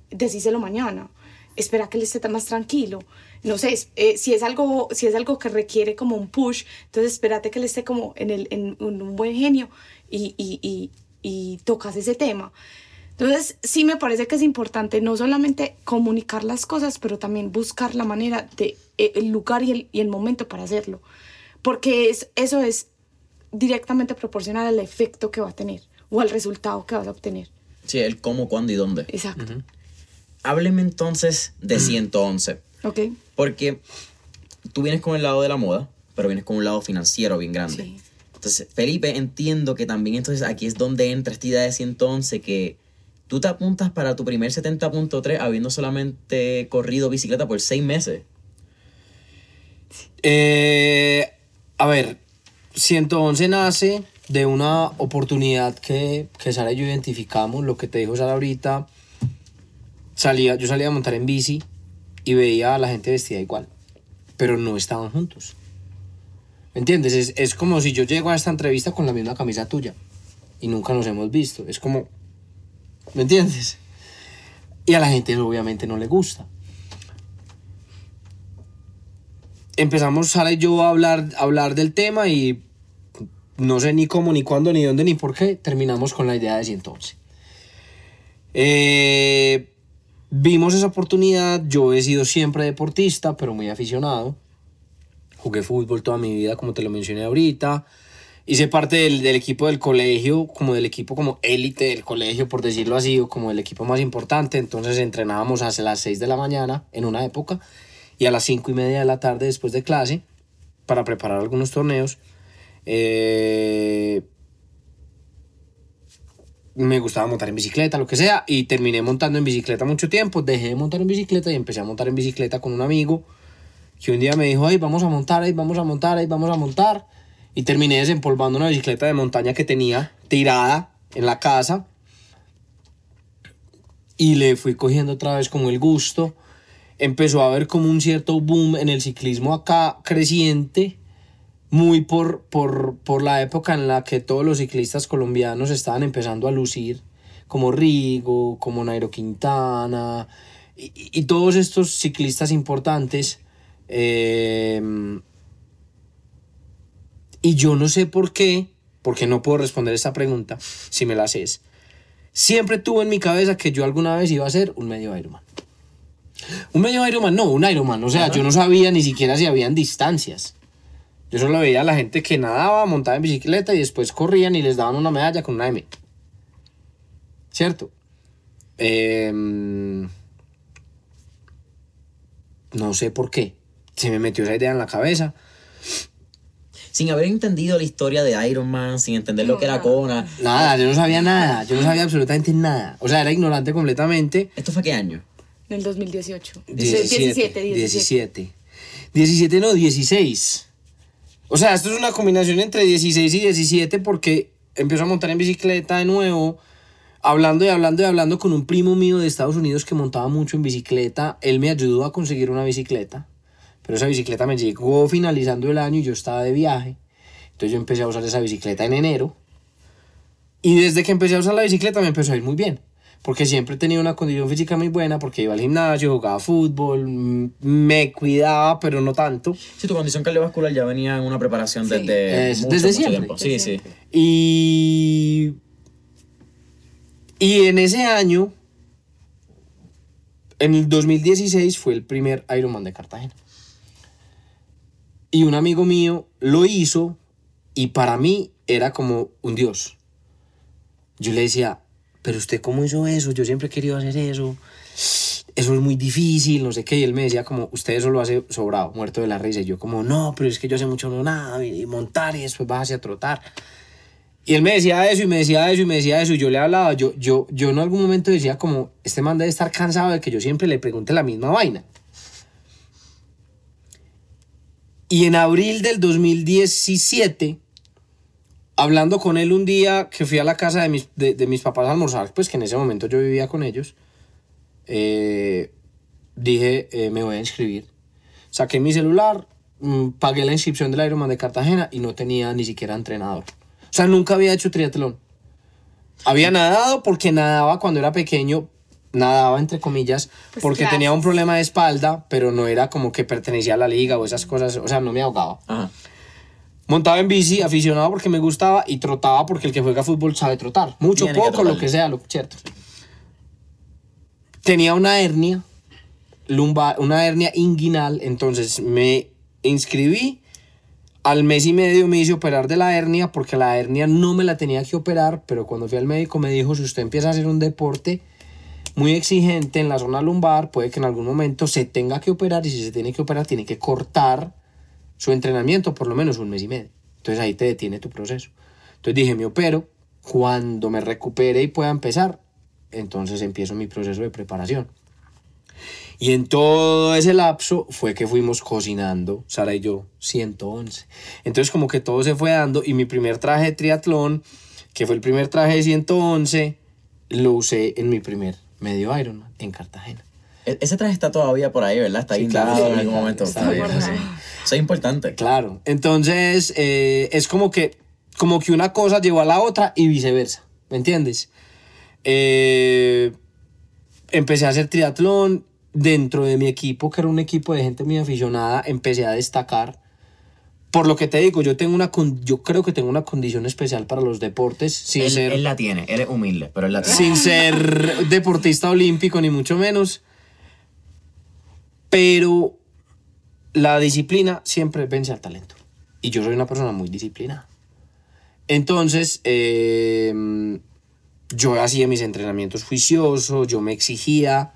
decíselo mañana espera que él esté más tranquilo. No sé, eh, si, es algo, si es algo que requiere como un push, entonces espérate que él esté como en, el, en un buen genio y, y, y, y tocas ese tema. Entonces, sí me parece que es importante no solamente comunicar las cosas, pero también buscar la manera de eh, el lugar y el, y el momento para hacerlo. Porque es, eso es directamente proporcional al efecto que va a tener o al resultado que vas a obtener. Sí, el cómo, cuándo y dónde. Exacto hábleme entonces de 111. Ok. Porque tú vienes con el lado de la moda, pero vienes con un lado financiero bien grande. Sí. Entonces, Felipe, entiendo que también entonces aquí es donde entra esta idea de 111 que tú te apuntas para tu primer 70.3 habiendo solamente corrido bicicleta por seis meses. Eh, a ver, 111 nace de una oportunidad que, que Sara y yo identificamos, lo que te dijo Sara ahorita. Salía, yo salía a montar en bici y veía a la gente vestida igual, pero no estaban juntos. ¿Me entiendes? Es, es como si yo llego a esta entrevista con la misma camisa tuya y nunca nos hemos visto. Es como, ¿me entiendes? Y a la gente obviamente no le gusta. empezamos Sara y yo a hablar, a hablar del tema y no sé ni cómo, ni cuándo, ni dónde, ni por qué, terminamos con la idea de 111. Eh, vimos esa oportunidad, yo he sido siempre deportista, pero muy aficionado. Jugué fútbol toda mi vida, como te lo mencioné ahorita. Hice parte del, del equipo del colegio, como del equipo como élite del colegio, por decirlo así, o como el equipo más importante. Entonces entrenábamos hasta las 6 de la mañana en una época y a las 5 y media de la tarde después de clase para preparar algunos torneos. Eh, me gustaba montar en bicicleta, lo que sea, y terminé montando en bicicleta mucho tiempo. Dejé de montar en bicicleta y empecé a montar en bicicleta con un amigo que un día me dijo, ay, vamos a montar, ay, vamos a montar, ay, vamos a montar. Y terminé desempolvando una bicicleta de montaña que tenía tirada en la casa. Y le fui cogiendo otra vez como el gusto empezó a haber como un cierto boom en el ciclismo acá creciente, muy por, por, por la época en la que todos los ciclistas colombianos estaban empezando a lucir, como Rigo, como Nairo Quintana, y, y todos estos ciclistas importantes. eh, y yo no sé por qué, porque no puedo responder esta pregunta, si me la haces. Siempre tuve en mi cabeza que yo alguna vez iba a ser un medio Ironman. Un medio Ironman, no, un Ironman. O sea, yo no sabía ni siquiera si habían distancias. Yo solo veía a la gente que nadaba, montaba en bicicleta y después corrían y les daban una medalla con una M. ¿Cierto? Em, no sé por qué. Se me metió esa idea en la cabeza. Sin haber entendido la historia de Iron Man, sin entender lo que era Kona. Nada, yo no sabía nada. Yo no sabía absolutamente nada. O sea, era ignorante completamente. ¿Esto fue qué año? En el 2018. 17, 17, 17. 17. 17 no, 16. O sea, esto es una combinación entre 16 y 17 porque empiezo a montar en bicicleta de nuevo, hablando y hablando y hablando con un primo mío de Estados Unidos que montaba mucho en bicicleta. Él me ayudó a conseguir una bicicleta, pero esa bicicleta me llegó finalizando el año y yo estaba de viaje. Entonces yo empecé a usar esa bicicleta en enero. Y desde que empecé a usar la bicicleta me empezó a ir muy bien. Porque siempre he tenido una condición física muy buena, porque iba al gimnasio, jugaba fútbol, mm, me cuidaba, pero no tanto. Sí, tu condición cardiovascular ya venía en una preparación Sí. desde, Es- mucho, desde mucho siempre. tiempo. Sí, Desde sí. siempre. Y. Y en ese año, en el 2016, fue el primer Ironman de Cartagena. Y un amigo mío lo hizo y para mí era como un dios. Yo le decía, pero usted cómo hizo eso? Yo siempre he querido hacer eso. Eso es muy difícil, no sé qué. Y él me decía como, usted eso lo hace sobrado, muerto de la risa. Y yo como, no, pero es que yo hace mucho no nada, y montar y después vas a trotar. Y él me decía eso y me decía eso y me decía eso y yo le hablaba, yo, yo, yo en algún momento decía como, este man debe estar cansado de que yo siempre le pregunte la misma vaina. Y en abril del 2017, hablando con él un día que fui a la casa de mis, de, de mis papás a almorzar, pues que en ese momento yo vivía con ellos, eh, dije, eh, me voy a inscribir. Saqué mi celular, mm, pagué la inscripción del Ironman de Cartagena y no tenía ni siquiera entrenador. O sea, nunca había hecho triatlón. Había nadado porque nadaba cuando era pequeño, nadaba entre comillas, Pues porque tenía un problema de espalda, pero no era como que pertenecía a la liga o esas cosas, o sea, no me ahogaba. Ajá. Montaba en bici, aficionado porque me gustaba y trotaba porque el que juega fútbol sabe trotar. Mucho, Tiene que poco, lo que sea, lo cierto. Tenía una hernia, lumbar, una hernia inguinal, entonces me inscribí. Al mes y medio me hice operar de la hernia porque la hernia no me la tenía que operar, pero cuando fui al médico me dijo, si usted empieza a hacer un deporte muy exigente en la zona lumbar, puede que en algún momento se tenga que operar y si se tiene que operar tiene que cortar su entrenamiento por lo menos un mes y medio. Entonces ahí te detiene tu proceso. Entonces dije, me opero, cuando me recupere y pueda empezar, entonces empiezo mi proceso de preparación. Y en todo ese lapso fue que fuimos cocinando, Sara y yo, 111. Entonces como que todo se fue dando y mi primer traje de triatlón, que fue el primer traje de 111, lo usé en mi primer medio Ironman en Cartagena. E- Ese traje está todavía por ahí, ¿verdad? Está Sí, guindado claro, en algún está- momento. está bien, sí. sí. Eso es importante. Claro, entonces eh, es como que, como que una cosa llevó a la otra y viceversa, ¿me entiendes? Eh, empecé a hacer triatlón dentro de mi equipo, que era un equipo de gente muy aficionada, empecé a destacar. Por lo que te digo, yo tengo una yo creo que tengo una condición especial para los deportes, sin Él, ser él la tiene, él es humilde, pero él la tiene. sin ser deportista olímpico ni mucho menos. Pero la disciplina siempre vence al talento. Y yo soy una persona muy disciplinada. Entonces, eh, yo hacía mis entrenamientos juiciosos, yo me exigía,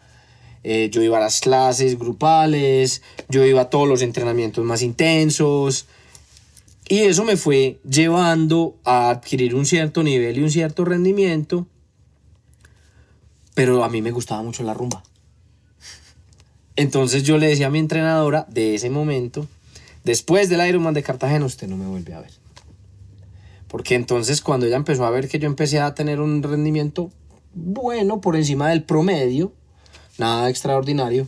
eh, yo iba a las clases grupales, yo iba a todos los entrenamientos más intensos. Y eso me fue llevando a adquirir un cierto nivel y un cierto rendimiento. Pero a mí me gustaba mucho la rumba. Entonces yo le decía a mi entrenadora de ese momento, después del Ironman de Cartagena, usted no me vuelve a ver. Porque entonces cuando ella empezó a ver que yo empecé a tener un rendimiento bueno, por encima del promedio, nada extraordinario,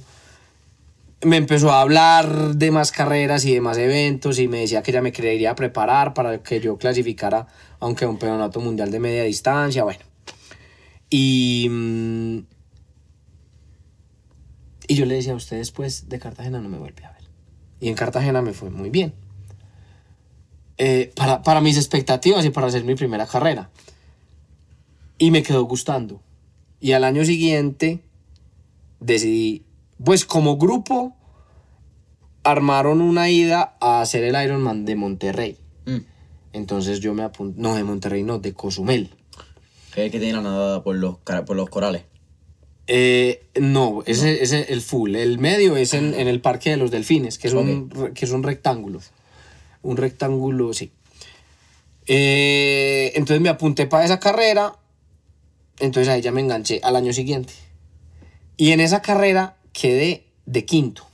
me empezó a hablar de más carreras y de más eventos y me decía que ella me quería preparar para que yo clasificara, aunque un campeonato mundial de media distancia, bueno. Y, mm, y yo le decía a usted después de Cartagena no me vuelve a ver. Y en Cartagena me fue muy bien. Eh, para, para mis expectativas y para hacer mi primera carrera. Y me quedó gustando. Y al año siguiente decidí, pues como grupo, armaron una ida a hacer el Ironman de Monterrey. Mm. Entonces yo me apunté, no de Monterrey, no, de Cozumel. Que es que tiene la nadada por los, por los corales. Eh, no, ese es el full. El medio es en, en el Parque de los Delfines, que es, un, que es un rectángulo. Un rectángulo, sí. Eh, entonces me apunté para esa carrera. Entonces ahí ya me enganché al año siguiente. Y en esa carrera quedé de quinto.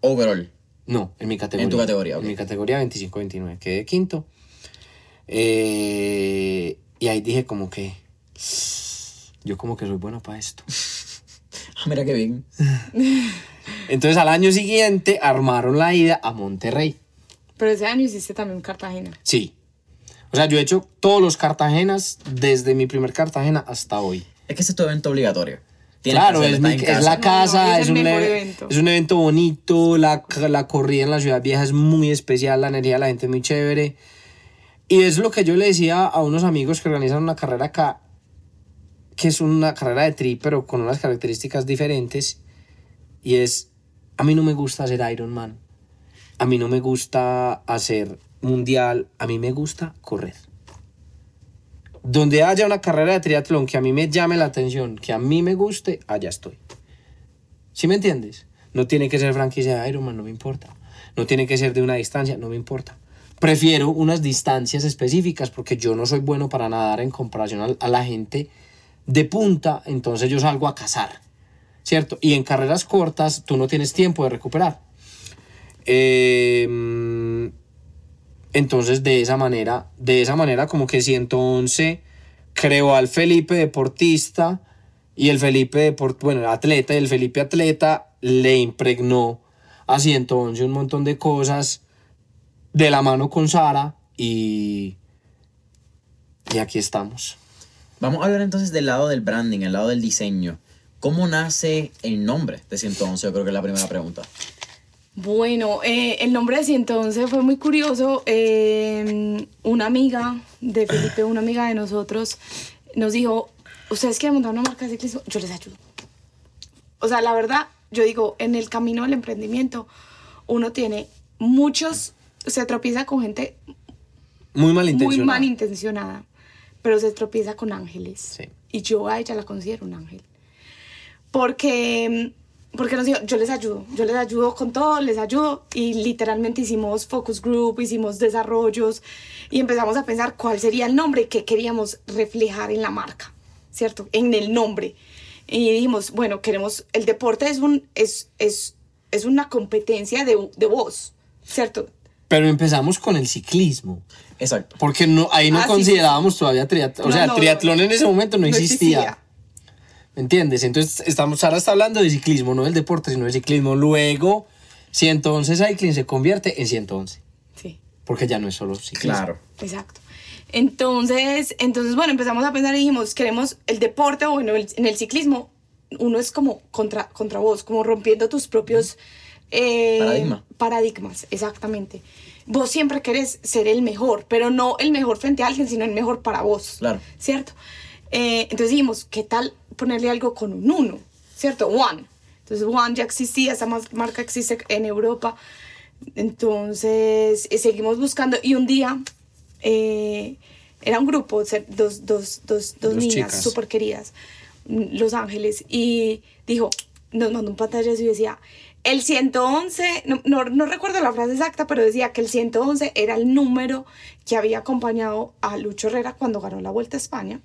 Overall. No, en mi categoría. En tu categoría, ok. En mi categoría 25-29. Quedé quinto. Eh, y ahí dije como que... Yo como que soy bueno para esto. Ah, mira qué bien. Entonces al año siguiente armaron la ida a Monterrey. Pero ese año hiciste también Cartagena. Sí. O sea, yo he hecho todos los Cartagenas desde mi primer Cartagena hasta hoy. Es que ese es tu evento obligatorio. Tienes claro, es, mi- es la casa. No, no, es es, un, e- evento. es un evento bonito, la, la corrida en la ciudad vieja es muy especial, la energía de la gente es muy chévere. Y es lo que yo le decía a unos amigos que organizan una carrera acá, que es una carrera de tri, pero con unas características diferentes. Y es, a mí no me gusta hacer Ironman, a mí no me gusta hacer mundial, a mí me gusta correr. Donde haya una carrera de triatlón que a mí me llame la atención, que a mí me guste, allá estoy. ¿Sí me entiendes? No tiene que ser franquicia de Ironman, no me importa. No tiene que ser de una distancia, no me importa. Prefiero unas distancias específicas porque yo no soy bueno para nadar en comparación a, la gente de punta, entonces yo salgo a cazar, ¿cierto? Y en carreras cortas tú no tienes tiempo de recuperar. Eh, entonces de esa manera, de esa manera como que 111 creó al Felipe deportista y el Felipe deport, bueno, el atleta y el Felipe atleta le impregnó a 111 un montón de cosas de la mano con Sara y y aquí estamos. Vamos a hablar entonces del lado del branding, el lado del diseño. ¿Cómo nace el nombre de 111? Yo creo que es la primera pregunta. Bueno, eh, el nombre de 111 fue muy curioso. Eh, una amiga de Felipe, una amiga de nosotros, nos dijo, ¿ustedes quieren montar una marca de ciclismo? Yo les ayudo. O sea, la verdad, yo digo, en el camino del emprendimiento, uno tiene muchos, se tropieza con gente Muy muy malintencionado. malintencionada, pero se tropieza con ángeles. Sí. Y yo a ella la considero un ángel. Porque porque nos dijo, yo les ayudo, yo les ayudo con todo, les ayudo y literalmente hicimos focus group, hicimos desarrollos y empezamos a pensar cuál sería el nombre que queríamos reflejar en la marca, ¿cierto? En el nombre. Y dijimos, bueno, queremos, el deporte es, un, es, es, es una competencia de, de voz, ¿cierto? Pero empezamos con el ciclismo. Exacto. Porque no, ahí no Ah, sí, considerábamos todavía triatlón. O No, sea, no, triatlón en ese momento no, no existía. existía. ¿Me entiendes? Entonces, estamos, Sara está hablando de ciclismo, no del deporte, sino de ciclismo. Luego, 111 Cycling se convierte en 111. Sí. Porque ya no es solo ciclismo. Claro. Exacto. Entonces, entonces, bueno, empezamos a pensar y dijimos, queremos el deporte, o bueno, el- en el ciclismo, uno es como contra, contra vos, como rompiendo tus propios eh, Paradigma. paradigmas, exactamente. Vos siempre querés ser el mejor, pero no el mejor frente a alguien, sino el mejor para vos. Claro. ¿Cierto? Eh, entonces dijimos, ¿qué tal ponerle algo con un uno? ¿Cierto? One. Entonces, One ya existía, esa marca existe en Europa. Entonces, eh, seguimos buscando y un día eh, era un grupo, dos, dos, dos, dos niñas súper queridas, mm, Los Ángeles, y dijo, nos mandó un pantallazo y decía, el 111, no, no, no recuerdo la frase exacta, pero decía que el 111 era el número que había acompañado a Lucho Herrera cuando ganó la Vuelta a España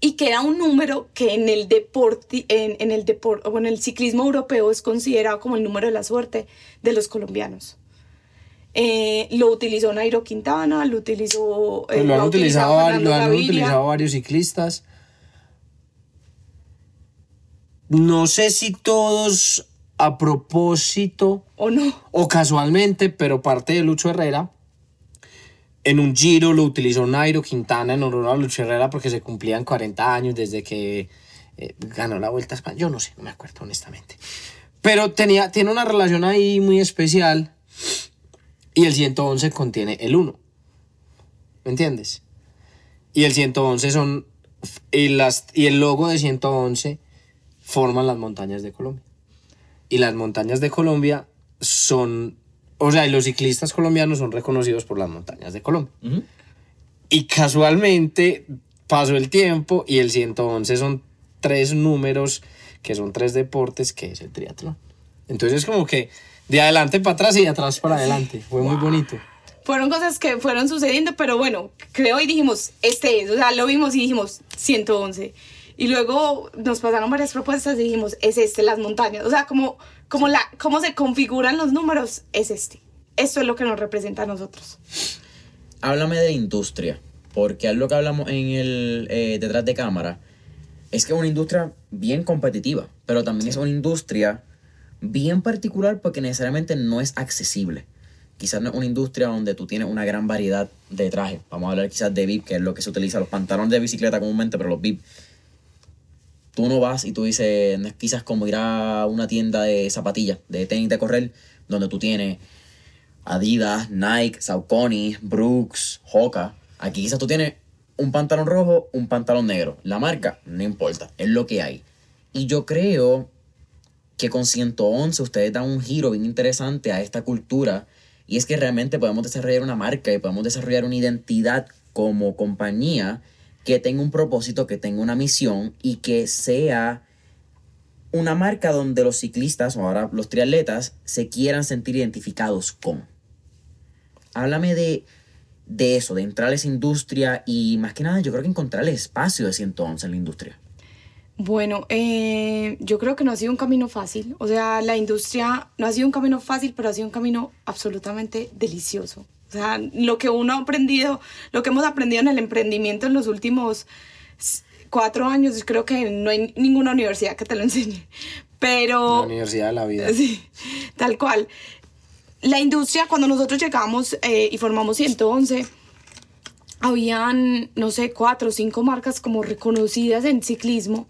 y que era un número que en el deporte, en, en el deporte, o en el ciclismo europeo es considerado como el número de la suerte de los colombianos. Eh, lo utilizó Nairo Quintana, lo utilizó, eh, Pues lo, han lo utilizado varios ciclistas. No sé si todos a propósito o no. o casualmente, pero parte de Lucho Herrera. En un giro lo utilizó Nairo Quintana en honor a Lucho Herrera porque se cumplían 40 años desde que eh, ganó la Vuelta a España. Yo no sé, no me acuerdo honestamente. Pero tenía, tiene una relación ahí muy especial y el 111 contiene el 1. ¿Me entiendes? Y el 111 son. Y, las, y el logo de 111 forman las montañas de Colombia. Y las montañas de Colombia son. O sea, y los ciclistas colombianos son reconocidos por las montañas de Colombia. Y casualmente pasó el tiempo y el 111 son tres números que son tres deportes que es el triatlón. Entonces, como que de adelante para atrás y de atrás para adelante. Fue muy bonito. Fueron cosas que fueron sucediendo, pero bueno, creo y dijimos, este es, o sea, lo vimos y dijimos 111. Y luego nos pasaron varias propuestas y dijimos, es este, las montañas. O sea, como, como la, cómo se configuran los números, es este. Esto es lo que nos representa a nosotros. Háblame de industria, porque algo que hablamos en el eh, detrás de cámara es que es una industria bien competitiva, pero también es una industria bien particular porque necesariamente no es accesible. Quizás no es una industria donde tú tienes una gran variedad de trajes. Vamos a hablar quizás de VIP, que es lo que se utiliza, los pantalones de bicicleta comúnmente, pero los VIP. Tú no vas y tú dices, es quizás como ir a una tienda de zapatillas, de tenis de correr, donde tú tienes Adidas, Nike, Saucony, Brooks, Hoka. Aquí quizás tú tienes un pantalón rojo, un pantalón negro. La marca, no importa, es lo que hay. Y yo creo que con 111 ustedes dan un giro bien interesante a esta cultura. Y es que realmente podemos desarrollar una marca y podemos desarrollar una identidad como compañía que tenga un propósito, que tenga una misión y que sea una marca donde los ciclistas o ahora los triatletas se quieran sentir identificados con. Háblame de, de eso, de entrar a esa industria y más que nada yo creo que encontrar el espacio de 111 en la industria. Bueno, eh, yo creo que no ha sido un camino fácil. O sea, la industria no ha sido un camino fácil, pero ha sido un camino absolutamente delicioso. O sea, lo que uno ha aprendido, lo que hemos aprendido en el emprendimiento en los últimos cuatro años, creo que no hay ninguna universidad que te lo enseñe. Pero... La Universidad de la Vida. Sí, tal cual. La industria, cuando nosotros llegamos eh, y formamos 111, habían, no sé, cuatro o cinco marcas como reconocidas en ciclismo.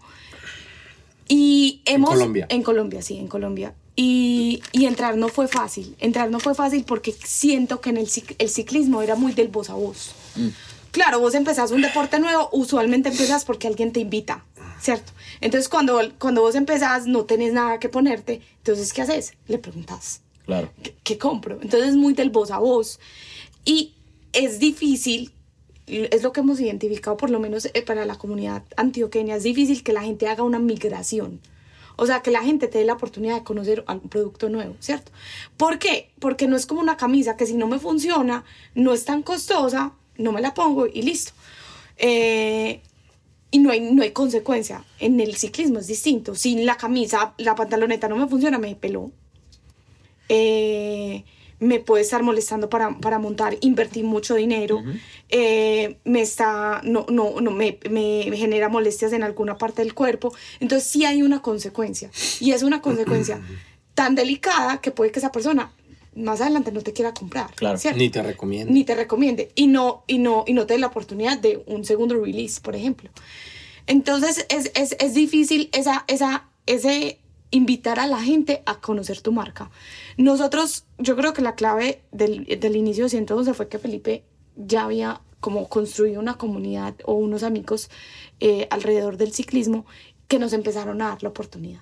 Y hemos... Colombia. En Colombia, sí, en Colombia. Y, y entrar no fue fácil. Entrar no fue fácil porque siento que en el, el ciclismo era muy del voz a voz. Claro, vos empezás un deporte nuevo, usualmente empezás porque alguien te invita, ¿cierto? Entonces, cuando, cuando vos empezás, no tenés nada que ponerte, entonces, ¿qué haces? Le preguntas, Claro. ¿qué, qué compro? Entonces, es muy del voz a voz. Y es difícil, es lo que hemos identificado, por lo menos eh, para la comunidad antioqueña, es difícil que la gente haga una migración. O sea, que la gente te dé la oportunidad de conocer algún producto nuevo, ¿cierto? ¿Por qué? Porque no es como una camisa que si no me funciona, no es tan costosa, no me la pongo y listo. Eh, y no hay, no hay consecuencia. En el ciclismo es distinto. Si la camisa, la pantaloneta no me funciona, me peló. Eh, me puede estar molestando para, para montar, invertir mucho dinero, eh, me está, no, no, no, me, me, genera molestias en alguna parte del cuerpo. Entonces sí hay una consecuencia. Y es una consecuencia tan delicada que puede que esa persona más adelante no te quiera comprar. Claro, ni te recomiende. Ni te recomiende. Y no, y no, y no te dé la oportunidad de un segundo release, por ejemplo. Entonces es, es, es difícil esa, esa, ese invitar a la gente a conocer tu marca. Nosotros, yo creo que la clave del, del inicio de 112 fue que Felipe ya había como construido una comunidad o unos amigos eh, alrededor del ciclismo que nos empezaron a dar la oportunidad.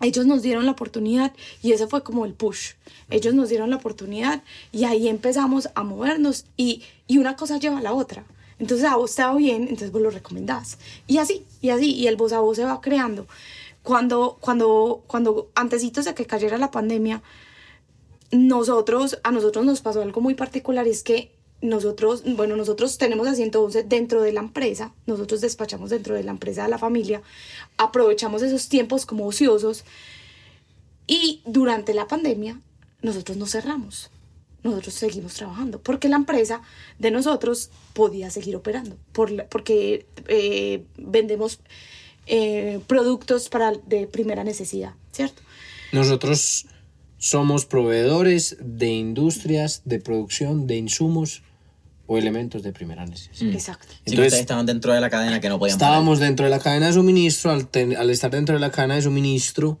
Ellos nos dieron la oportunidad y ese fue como el push. Ellos nos dieron la oportunidad y ahí empezamos a movernos y, y una cosa lleva a la otra. Entonces a vos estaba bien, entonces vos lo recomendás. Y así, y así, y el voz a voz se va creando cuando, cuando, cuando antesitos de que cayera la pandemia, nosotros, a nosotros nos pasó algo muy particular, es que nosotros, bueno, nosotros tenemos a 111 dentro de la empresa, nosotros despachamos dentro de la empresa de la familia, aprovechamos esos tiempos como ociosos y durante la pandemia nosotros nos cerramos, nosotros seguimos trabajando, porque la empresa de nosotros podía seguir operando, por, porque eh, vendemos eh, productos para, de primera necesidad, ¿cierto? Nosotros somos proveedores de industrias de producción de insumos o elementos de primera necesidad. Mm. Exacto. Entonces, estaban dentro de la cadena que no podían Estábamos dentro de la cadena de suministro, al, al, estar dentro de la cadena de suministro,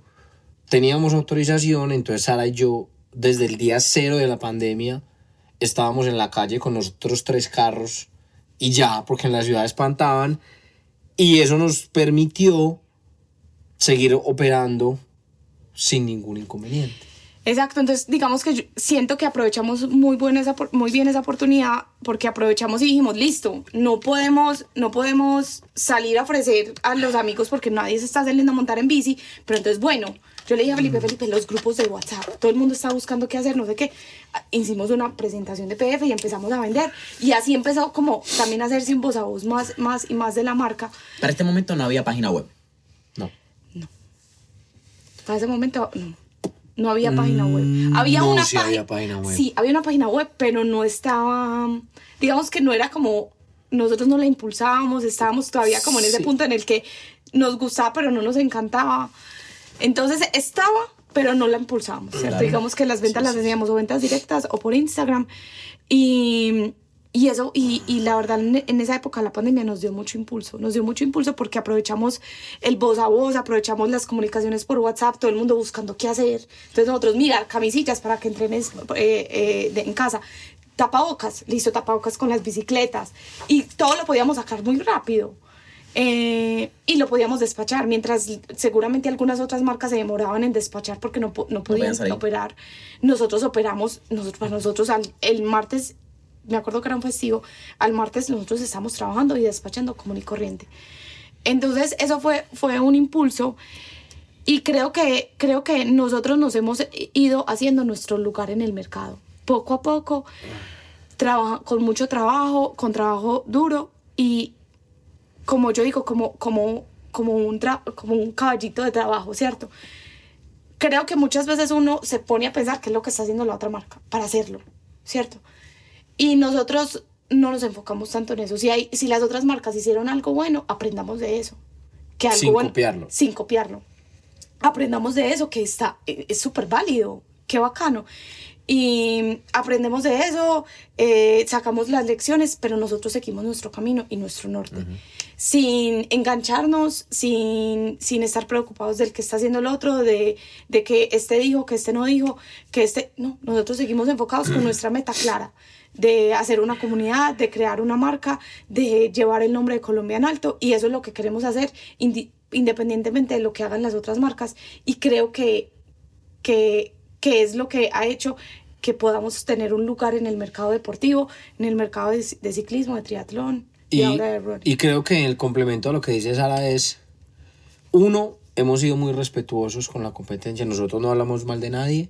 teníamos autorización, entonces Sara y yo, desde el día cero de la pandemia, estábamos en la calle con nosotros tres carros y ya, porque en la ciudad espantaban, y eso nos permitió seguir operando sin ningún inconveniente. Exacto, entonces digamos que siento que aprovechamos muy, buena esa, muy bien esa oportunidad porque aprovechamos y dijimos, listo, no podemos, no podemos salir a ofrecer a los amigos porque nadie se está saliendo a montar en bici, pero entonces bueno, yo le dije a Felipe, Felipe, los grupos de WhatsApp, todo el mundo está buscando qué hacer, no sé qué. Hicimos una presentación de PDF y empezamos a vender. Y así empezó como también a hacerse un voz a voz más, más y más de la marca. Para este momento no había página web. No. No. Para ese momento no. No había página web. Mm, había una sí había página web. Sí, había una página web, pero no estaba. Digamos que no era como. Nosotros no la impulsábamos, estábamos todavía como en ese punto en el que nos gustaba, pero no nos encantaba. Entonces estaba, pero no la impulsábamos, ¿cierto? Digamos que las ventas las hacíamos o ventas directas o por Instagram. Y, y eso, y, y, la verdad, en esa época la pandemia nos dio mucho impulso. Nos dio mucho impulso porque aprovechamos el voz a voz, aprovechamos las comunicaciones por WhatsApp, todo el mundo buscando qué hacer. Entonces nosotros, mira, camisillas para que entrenes eh, eh, en casa. Tapabocas, listo, tapabocas con las bicicletas. Y todo lo podíamos sacar muy rápido. Eh, y lo podíamos despachar, mientras seguramente algunas otras marcas se demoraban en despachar porque no, no podían operar. Nosotros operamos, nosotros, nosotros el martes, me acuerdo que era un festivo, al martes nosotros estamos trabajando y despachando común y corriente. Entonces eso fue, fue un impulso y creo que, creo que nosotros nos hemos ido haciendo nuestro lugar en el mercado, poco a poco, trabaja, con mucho trabajo, con trabajo duro y, como yo digo, como, como, como, un como un caballito de trabajo, ¿cierto? Creo que muchas veces uno se pone a pensar qué es lo que está haciendo la otra marca para hacerlo, ¿cierto? Y nosotros no nos enfocamos tanto en eso. Si, hay, si las otras marcas hicieron algo bueno, aprendamos de eso. Que algo sin bueno, copiarlo. Sin copiarlo. Aprendamos de eso, que está, es súper válido, qué bacano y aprendemos de eso, eh, sacamos las lecciones, pero nosotros seguimos nuestro camino y nuestro norte, sin engancharnos, sin, sin estar preocupados del que está haciendo el otro, de, de que este dijo, que este no dijo, que este... No, nosotros seguimos enfocados con nuestra meta clara de hacer una comunidad, de crear una marca, de llevar el nombre de Colombia en alto y eso es lo que queremos hacer independientemente de lo que hagan las otras marcas y creo que, que que es lo que ha hecho que podamos tener un lugar en el mercado deportivo, en el mercado de, ciclismo, de triatlón y, y, ahora de Y creo que el complemento a lo que dice Sara es, uno, hemos sido muy respetuosos con la competencia. Nosotros no hablamos mal de nadie.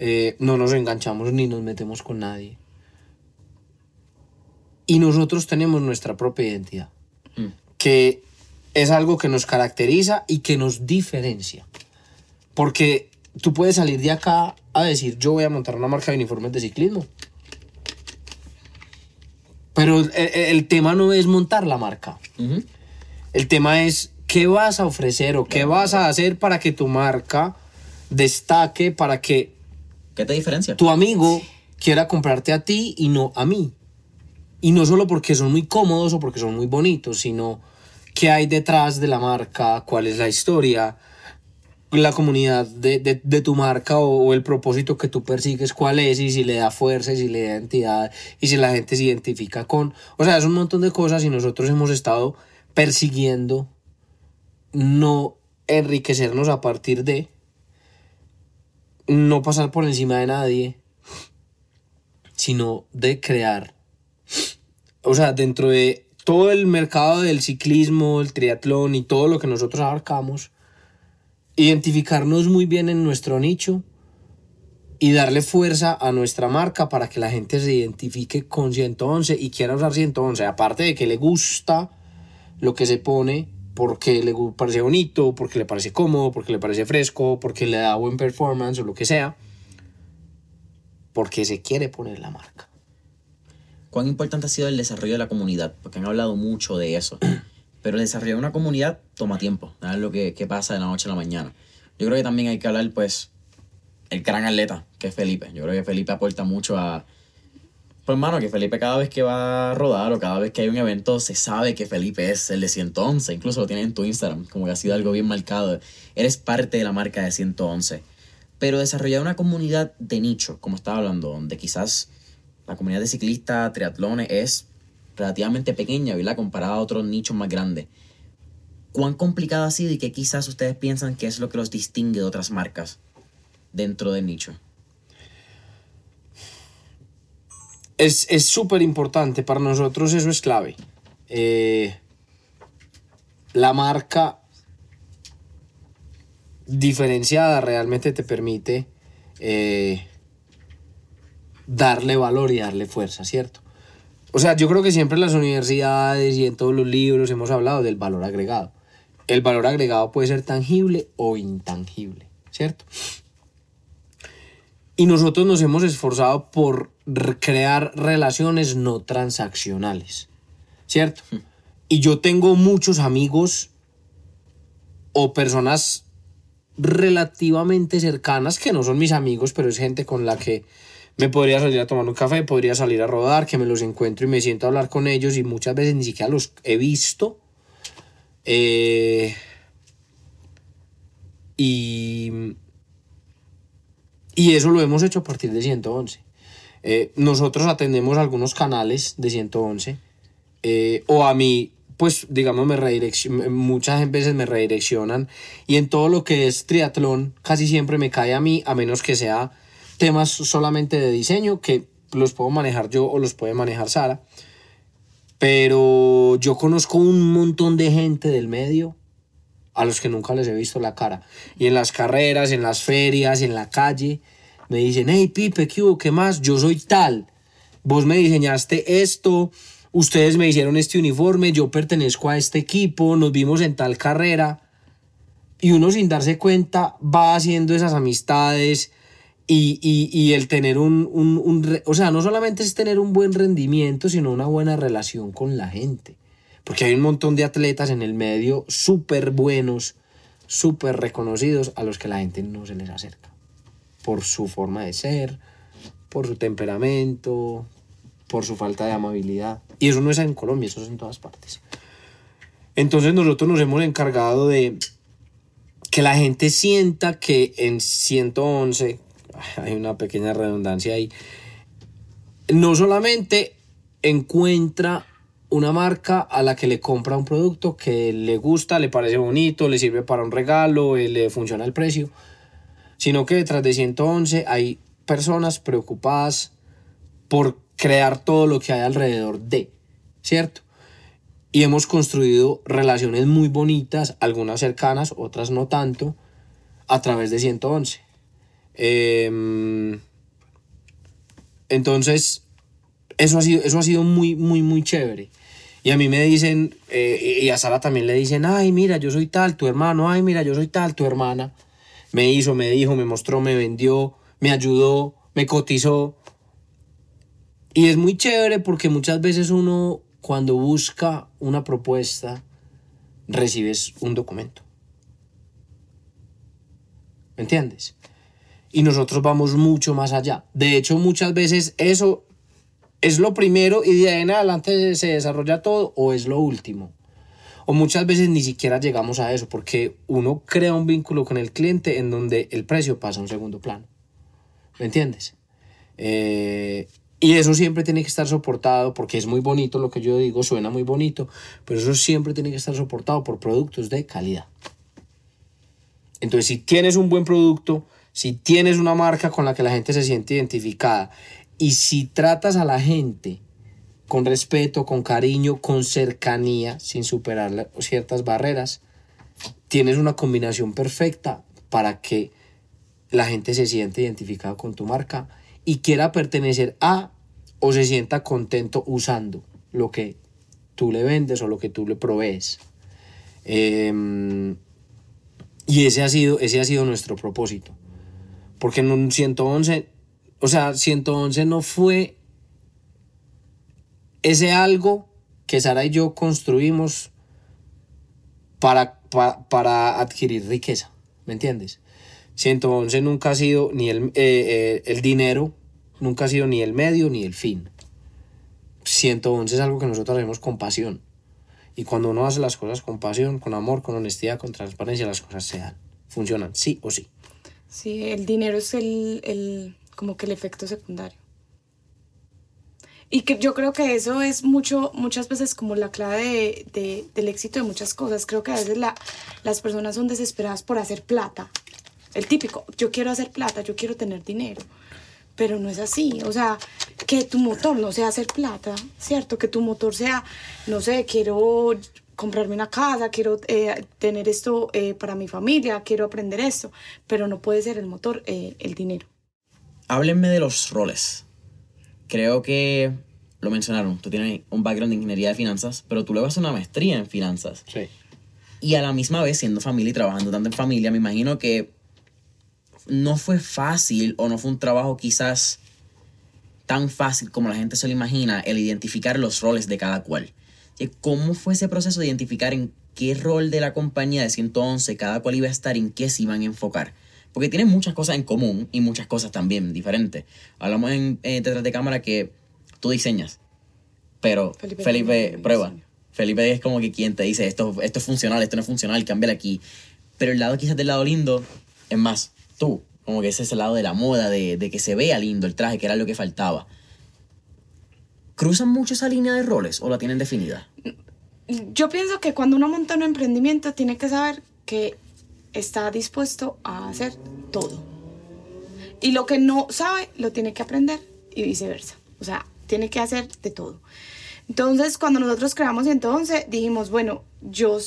eh, no nos enganchamos ni nos metemos con nadie. Y nosotros tenemos nuestra propia identidad, Mm. que es algo que nos caracteriza y que nos diferencia. Porque tú puedes salir de acá a decir, yo voy a montar una marca de uniformes de ciclismo. Pero el, el tema no es montar la marca. El tema es qué vas a ofrecer o qué vas a hacer para que tu marca destaque, para que ¿Qué te diferencia? tu amigo quiera comprarte a ti y no a mí. Y no solo porque son muy cómodos o porque son muy bonitos, sino qué hay detrás de la marca, cuál es la historia, la comunidad de, de- tu marca o, o el propósito que tú persigues, cuál es y si le da fuerza y si le da identidad y si la gente se identifica con... O sea, es un montón de cosas y nosotros hemos estado persiguiendo no enriquecernos a partir de no pasar por encima de nadie, sino de crear. O sea, dentro de todo el mercado del ciclismo, el triatlón y todo lo que nosotros abarcamos, identificarnos muy bien en nuestro nicho y darle fuerza a nuestra marca para que la gente se identifique con 111 y quiera usar 111, aparte de que le gusta lo que se pone porque le parece bonito, porque le parece cómodo, porque le parece fresco, porque le da buen performance o lo que sea, porque se quiere poner la marca. ¿Cuán importante ha sido el desarrollo de la comunidad? Porque han hablado mucho de eso. Pero el desarrollo de una comunidad toma tiempo. Es lo que, que pasa de la noche a la mañana. Yo creo que también hay que hablar, pues, el gran atleta, que es Felipe. Yo creo que Felipe aporta mucho a... Pues, hermano, que Felipe cada vez que va a rodar o cada vez que hay un evento, se sabe que Felipe es el de 111. Incluso lo tienes en tu Instagram, como que ha sido algo bien marcado. Eres parte de la marca de 111. Pero desarrollar una comunidad de nicho, como estaba hablando, donde quizás la comunidad de ciclistas, triatlones es relativamente pequeña, ¿verdad? Comparada a otros nichos más grandes. ¿Cuán complicado ha sido y qué quizás ustedes piensan que es lo que los distingue de otras marcas dentro del nicho? Es es súper importante, para nosotros eso es clave. Eh, la marca diferenciada realmente te permite eh, darle valor y darle fuerza, ¿cierto? O sea, yo creo que siempre en las universidades y en todos los libros hemos hablado del valor agregado. El valor agregado puede ser tangible o intangible, ¿cierto? Y nosotros nos hemos esforzado por crear relaciones no transaccionales, ¿cierto? Y yo tengo muchos amigos o personas relativamente cercanas que no son mis amigos, pero es gente con la que me podría salir a tomar un café, podría salir a rodar, que me los encuentro y me siento a hablar con ellos y muchas veces ni siquiera los he visto. Eh, y, y eso lo hemos hecho a partir de 111. Eh, nosotros atendemos algunos canales de 111 eh, o a mí, pues digamos, me redireccion- muchas veces me redireccionan y en todo lo que es triatlón casi siempre me cae a mí, a menos que sea temas solamente de diseño que los puedo manejar yo o los puede manejar Sara. Pero yo conozco un montón de gente del medio a los que nunca les he visto la cara. Y en las carreras, en las ferias, en la calle, me dicen, hey Pipe, ¿qué hubo? ¿Qué más? Yo soy tal. Vos me diseñaste esto, ustedes me hicieron este uniforme, yo pertenezco a este equipo, nos vimos en tal carrera. Y uno sin darse cuenta va haciendo esas amistades y, y- y el tener un, un- un O sea, no solamente es tener un buen rendimiento, sino una buena relación con la gente. Porque hay un montón de atletas en el medio súper buenos, súper reconocidos, a los que la gente no se les acerca. Por su forma de ser, por su temperamento, por su falta de amabilidad. Y eso no es en Colombia, eso es en todas partes. Entonces nosotros nos hemos encargado de que la gente sienta que en 111, hay una pequeña redundancia ahí, no solamente encuentra una marca a la que le compra un producto que le gusta, le parece bonito, le sirve para un regalo, eh, le funciona el precio, sino que detrás de 111 hay personas preocupadas por crear todo lo que hay alrededor de, ¿cierto? y hemos construido relaciones muy bonitas, algunas cercanas, otras no tanto, a través de 111. Em, entonces, eso ha, sido, eso ha sido muy, muy, muy chévere. Y a mí me dicen, eh, y a Sara también le dicen, ay, mira, yo soy tal, tu hermano, ay, mira, yo soy tal, tu hermana. Me hizo, me dijo, me mostró, me vendió, me ayudó, me cotizó. Y es muy chévere porque muchas veces uno, cuando busca una propuesta, recibes un documento. ¿Me entiendes? Y nosotros vamos mucho más allá. De hecho, muchas veces eso ¿Es lo primero y de ahí en adelante se desarrolla todo o es lo último? O muchas veces ni siquiera llegamos a eso porque uno crea un vínculo con el cliente en donde el precio pasa a un segundo plano. ¿Me entiendes? Eh, y eso siempre tiene que estar soportado porque es muy bonito lo que yo digo, suena muy bonito, pero eso siempre tiene que estar soportado por productos de calidad. Entonces, si tienes un buen producto, si tienes una marca con la que la gente se siente identificada y si tratas a la gente con respeto, con cariño, con cercanía, sin superar ciertas barreras, tienes una combinación perfecta para que la gente se siente identificada con tu marca y quiera pertenecer a o se sienta contento usando lo que tú le vendes o lo que tú le provees. Em, y ese ha, sido, ese ha sido nuestro propósito. Porque en un 111 o sea, 111 no fue ese algo que Sara y yo construimos para, para, adquirir riqueza, ¿me entiendes? 111 nunca ha sido ni el, eh, eh, el dinero, nunca ha sido ni el medio ni el fin. 111 es algo que nosotros hacemos con pasión. Y cuando uno hace las cosas con pasión, con amor, con honestidad, con transparencia, las cosas se dan. Funcionan, sí o sí. Sí, el dinero es el como que el efecto secundario. Y que yo creo que eso es mucho, muchas veces como la clave de, del éxito de muchas cosas. Creo que a veces la, las personas son desesperadas por hacer plata. El típico, yo quiero hacer plata, yo quiero tener dinero. Pero no es así. O sea, que tu motor no sea hacer plata, ¿cierto? Que tu motor sea, no sé, quiero comprarme una casa, quiero eh, tener esto eh, para mi familia, quiero aprender esto. Pero no puede ser el motor eh, el dinero háblenme de los roles. Creo que lo mencionaron. Tú tienes un background de ingeniería de finanzas, pero tú luego haces una maestría en finanzas. Sí. Y a la misma vez, siendo familia y trabajando tanto en familia, me imagino que no fue fácil o no fue un trabajo quizás tan fácil como la gente se lo imagina el identificar los roles de cada cual. ¿Cómo fue ese proceso de identificar en qué rol de la compañía de 111 cada cual iba a estar, en qué se iban a enfocar? Porque tienen muchas cosas en común y muchas cosas también diferentes. Hablamos en eh, detrás de cámara que tú diseñas, pero Felipe, prueba. Felipe es como que quien te dice esto, esto es funcional, esto no es funcional, cámbiale aquí. Pero el lado quizás del lado lindo es más tú, como que ese es el lado de la moda, de, de que se vea lindo el traje, que era lo que faltaba. ¿Cruzan mucho esa línea de roles o la tienen definida? Yo pienso que cuando uno monta un emprendimiento tiene que saber que está dispuesto a hacer todo. Y lo que no sabe, lo tiene que aprender y viceversa. O sea, tiene que hacer de todo. Entonces, cuando nosotros creamos entonces, dijimos, bueno, yo,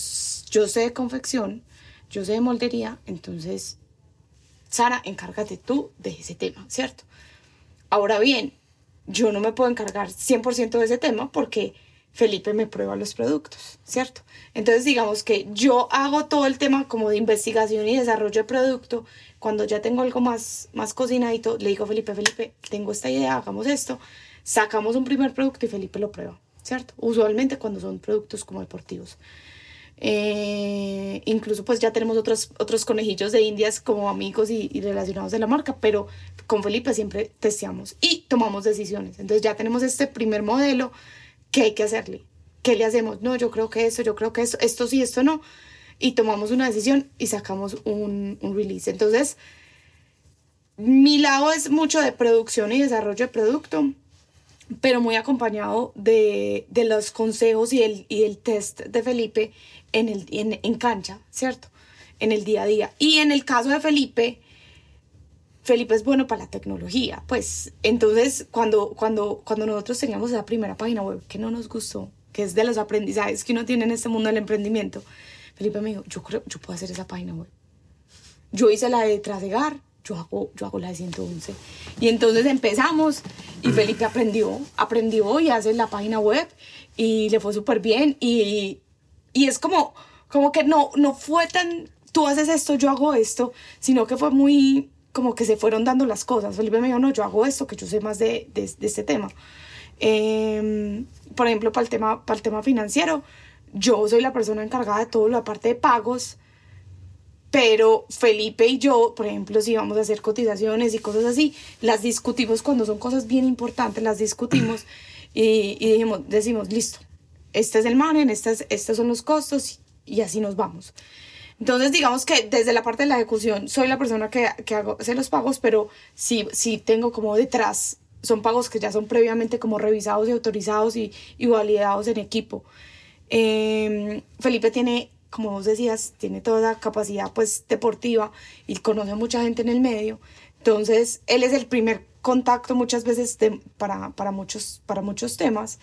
yo sé de confección, yo sé de moldería, entonces, Sara, encárgate tú de ese tema, ¿cierto? Ahora bien, yo no me puedo encargar 100% de ese tema porque Felipe me prueba los productos, ¿cierto? Entonces digamos que yo hago todo el tema como de investigación y desarrollo de producto. Cuando ya tengo algo más, más cocinadito, le digo a Felipe, Felipe, tengo esta idea, hagamos esto. Sacamos un primer producto y Felipe lo prueba, ¿cierto? Usualmente cuando son productos como deportivos. Eh, incluso pues ya tenemos otros, otros conejillos de indias como amigos y, y, relacionados de la marca, pero con Felipe siempre testeamos y tomamos decisiones. Entonces ya tenemos este primer modelo ¿qué hay que hacerle? ¿Qué le hacemos? No, yo creo que eso, yo creo que esto, esto sí, esto no. Y tomamos una decisión y sacamos un, un release. Entonces, mi lado es mucho de producción y desarrollo de producto, pero muy acompañado de, de los consejos y el, y el test de Felipe en, el, en, en cancha, ¿cierto? En el día a día. Y en el caso de Felipe, Felipe es bueno para la tecnología, pues entonces cuando, cuando, cuando nosotros teníamos esa primera página web que no nos gustó, que es de los aprendizajes que uno tiene en este mundo del emprendimiento. Felipe me dijo, yo creo, yo puedo hacer esa página web. Yo hice la de Trasegar, yo hago, yo hago la de 111. Y entonces empezamos y Felipe aprendió, aprendió y hace la página web y le fue súper bien. Y, y es como, como que no, no fue tan, tú haces esto, yo hago esto, sino que fue muy, como que se fueron dando las cosas. Felipe me dijo, no, yo hago esto, que yo sé más de, de, de este tema. Eh, por ejemplo, para el, tema, para el tema financiero, yo soy la persona encargada de toda la parte de pagos, pero Felipe y yo, por ejemplo, si vamos a hacer cotizaciones y cosas así, las discutimos cuando son cosas bien importantes, las discutimos y, y dijimos, decimos, listo, este es el margen, estos, estos son los costos y así nos vamos. Entonces, digamos que desde la parte de la ejecución soy la persona que, que hago, hace los pagos, pero sí, sí tengo como detrás, son pagos que ya son previamente como revisados y autorizados y, y validados en equipo. Eh, Felipe tiene, como vos decías, tiene toda la capacidad pues deportiva y conoce mucha gente en el medio. Entonces, él es el primer contacto muchas veces para, para, muchos, para muchos temas.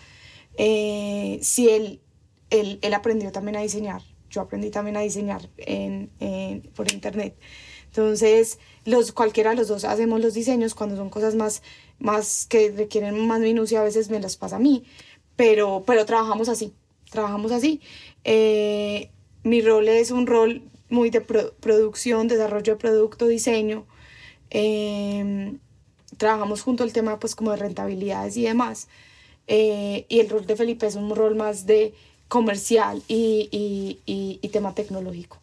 Eh, si él, él, él aprendió también a diseñar, yo aprendí también a diseñar por internet. Entonces, los, cualquiera de los dos hacemos los diseños cuando son cosas más, más que requieren más minucia, a veces me las pasa a mí, pero, pero trabajamos así, trabajamos así. Eh, mi rol es un rol muy de pro, producción, desarrollo de producto, diseño. Eh, trabajamos junto al tema pues como de rentabilidades y demás. Eh, y el rol de Felipe es un rol más de comercial y, y, y, y tema tecnológico.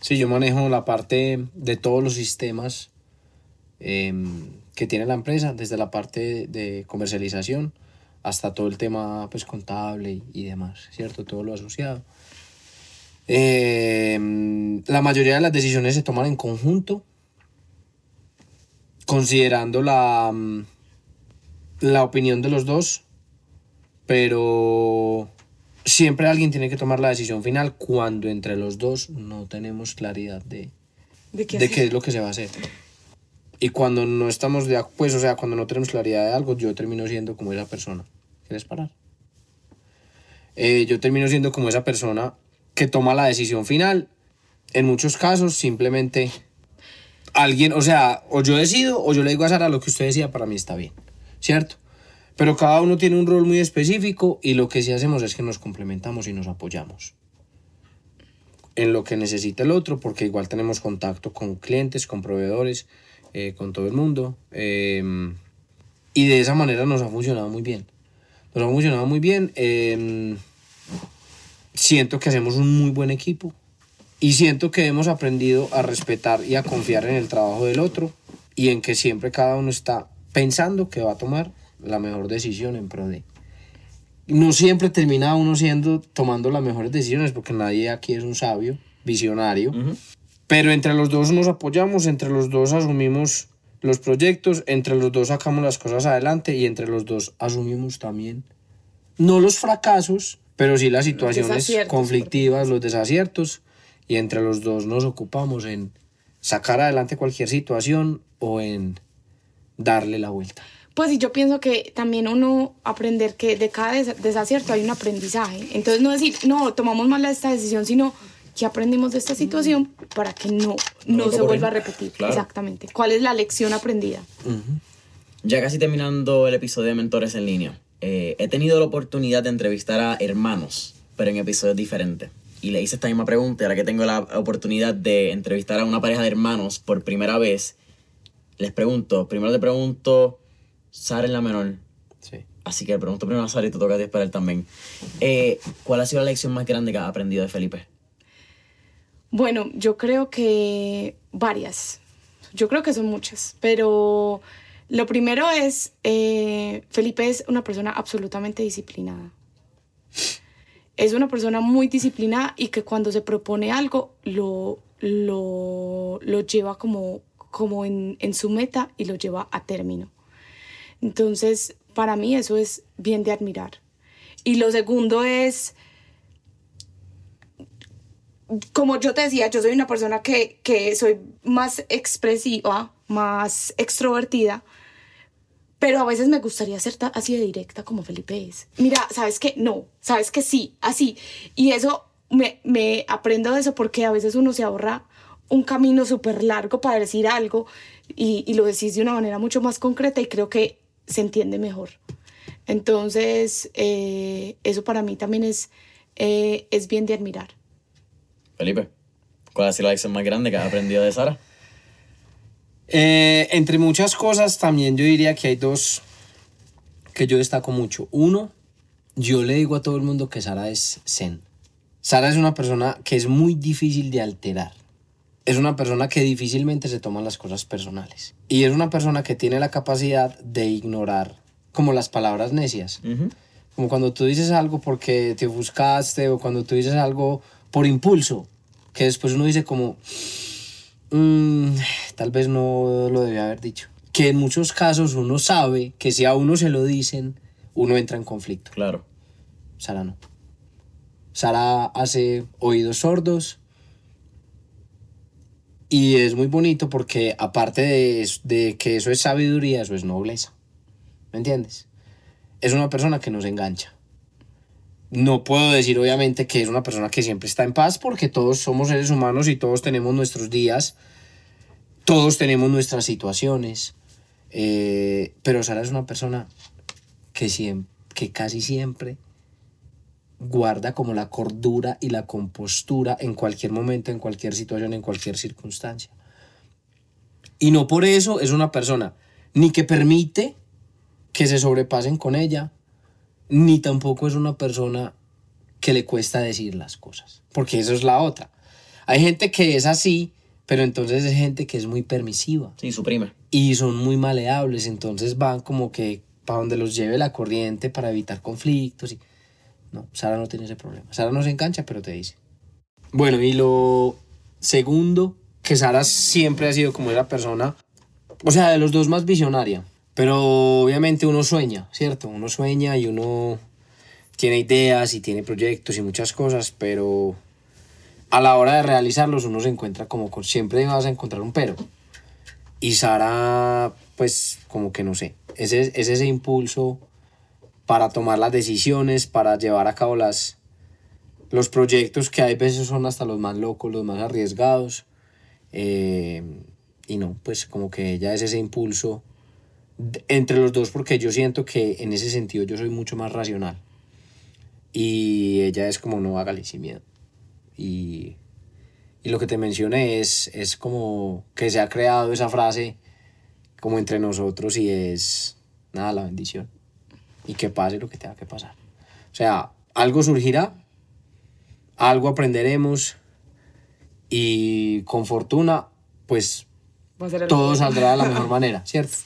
Sí, yo manejo la parte de todos los sistemas eh, que tiene la empresa, desde la parte de comercialización hasta todo el tema pues, contable y, demás, ¿cierto? Todo lo asociado. Eh, la mayoría de las decisiones se toman en conjunto, considerando la, la opinión de los dos, pero siempre alguien tiene que tomar la decisión final cuando entre los dos no tenemos claridad de, ¿De qué, de qué es lo que se va a hacer. Y cuando no estamos de acuerdo, pues, o sea, cuando no tenemos claridad de algo, yo termino siendo como esa persona. ¿Quieres parar? Eh, yo termino siendo como esa persona que toma la decisión final. En muchos casos, simplemente alguien, o sea, o yo decido o yo le digo a Sara lo que usted decía, para mí está bien, ¿cierto? Pero cada uno tiene un rol muy específico y lo que sí hacemos es que nos complementamos y nos apoyamos en lo que necesita el otro, porque igual tenemos contacto con clientes, con proveedores, eh, con todo el mundo. Eh, y de esa manera nos ha funcionado muy bien. Nos ha funcionado muy bien. Eh, siento que hacemos un muy buen equipo y siento que hemos aprendido a respetar y a confiar en el trabajo del otro y en que siempre cada uno está pensando que va a tomar la mejor decisión en pro de. No siempre termina uno siendo tomando las mejores decisiones porque nadie aquí es un sabio, visionario. Uh -huh. Pero entre los dos nos apoyamos, entre los dos asumimos los proyectos, entre los dos sacamos las cosas adelante y entre los dos asumimos también no los fracasos, pero sí las situaciones conflictivas, los desaciertos y entre los dos nos ocupamos en sacar adelante cualquier situación o en darle la vuelta. Pues y yo pienso que también uno aprender que de cada des desacierto hay un aprendizaje. Entonces no decir, no, tomamos mal esta decisión, sino que aprendimos de esta situación para que no, no, no se vuelva a repetir. Claro. Exactamente. ¿Cuál es la lección aprendida? Uh -huh. Ya casi terminando el episodio de Mentores en línea, eh, he tenido la oportunidad de entrevistar a hermanos, pero en episodios diferentes. Y le hice esta misma pregunta, ahora que tengo la oportunidad de entrevistar a una pareja de hermanos por primera vez, les pregunto, primero le pregunto, Sara es la menor. Sí. Así que le pregunto primero a Sara y te toca a ti esperar también. Eh, ¿Cuál ha sido la lección más grande que has aprendido de Felipe? Bueno, yo creo que varias. Yo creo que son muchas, pero lo primero es, eh, Felipe es una persona absolutamente disciplinada. Es una persona muy disciplinada y que cuando se propone algo lo, lo, lo lleva como, como en, su meta y lo lleva a término. Entonces, para mí eso es bien de admirar. Y lo segundo es, como yo te decía, yo soy una persona que, que soy más expresiva, más extrovertida, Pero a veces me gustaría ser así de directa como Felipe es. Mira, ¿sabes qué? No, ¿sabes que Sí, así. Y eso me, me aprendo de eso porque a veces uno se ahorra un camino súper largo para decir algo y, y lo decís de una manera mucho más concreta y creo que se entiende mejor. Entonces, eh, eso para mí también es, eh, es bien de admirar. Felipe, ¿cuál ha sido la lección más grande que has aprendido de Sara? Eh, entre muchas cosas, también yo diría que hay dos que yo destaco mucho. Uno, yo le digo a todo el mundo que Sara es zen. Sara es una persona que es muy difícil de alterar. Es una persona que difícilmente se toman las cosas personales. Y es una persona que tiene la capacidad de ignorar como las palabras necias. Como cuando tú dices algo porque te ofuscaste o cuando tú dices algo por impulso, que después uno dice como, "Mm, tal vez no lo debía haber dicho. Que en muchos casos uno sabe que si a uno se lo dicen, uno entra en conflicto. Claro. Sara no. Sara hace oídos sordos. Y es muy bonito porque aparte de, de que eso es sabiduría, eso es nobleza. ¿Me entiendes? Es una persona que nos engancha. No puedo decir obviamente que es una persona que siempre está en paz porque todos somos seres humanos y todos tenemos nuestros días, todos tenemos nuestras situaciones. eh, pero Sara es una persona que, siem- que casi siempre guarda como la cordura y la compostura en cualquier momento, en cualquier situación, en cualquier circunstancia. Y no por eso es una persona ni que permite que se sobrepasen con ella, ni tampoco es una persona que le cuesta decir las cosas, porque eso es la otra. Hay gente que es así, pero entonces es gente que es muy permisiva Sí, suprime. y son muy maleables, entonces van como que para donde los lleve la corriente para evitar conflictos y no, Sara no tiene ese problema. Sara no se engancha, pero te dice. Bueno, y lo segundo, que Sara siempre ha sido como esa persona, o sea, de los dos más visionaria, pero obviamente uno sueña, ¿cierto? Uno sueña y uno tiene ideas y tiene proyectos y muchas cosas, pero a la hora de realizarlos uno se encuentra como siempre vas a encontrar un pero. Y Sara, pues como que no sé, ese, es ese impulso para tomar las decisiones, para llevar a cabo las, los proyectos que hay veces son hasta los más locos, los más arriesgados. Eh, y no, pues como que ella es ese impulso entre los dos porque yo siento que en ese sentido yo soy mucho más racional. Y ella es como no hágale sin miedo. Y, y lo que te mencioné es, es como que se ha creado esa frase como entre nosotros y es nada, la bendición. Y que pase lo que tenga que pasar. O sea, algo surgirá, algo aprenderemos y con fortuna, pues todo saldrá de la mejor manera, ¿cierto?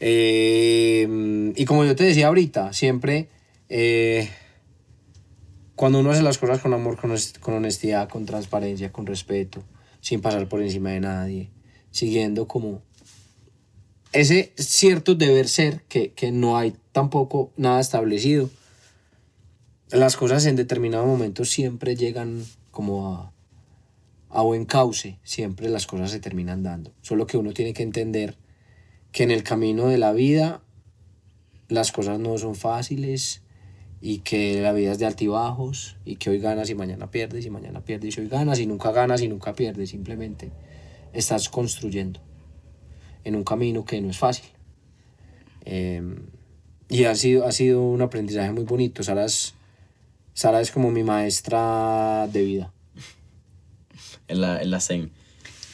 Eh, y como yo te decía ahorita, siempre eh, cuando uno hace las cosas con amor, con honestidad, con transparencia, con respeto, sin pasar por encima de nadie, siguiendo como ese cierto deber ser que, que no hay tampoco nada establecido, las cosas en determinados momentos siempre llegan como a, a buen cauce, siempre las cosas se terminan dando. Solo que uno tiene que entender que en el camino de la vida las cosas no son fáciles y que la vida es de altibajos y que hoy ganas y mañana pierdes y mañana pierdes y hoy ganas y nunca ganas y nunca pierdes. Simplemente estás construyendo en un camino que no es fácil. Eh, y ha sido, ha sido un aprendizaje muy bonito. Sara es, Sara es como mi maestra de vida. En la, en la Zen.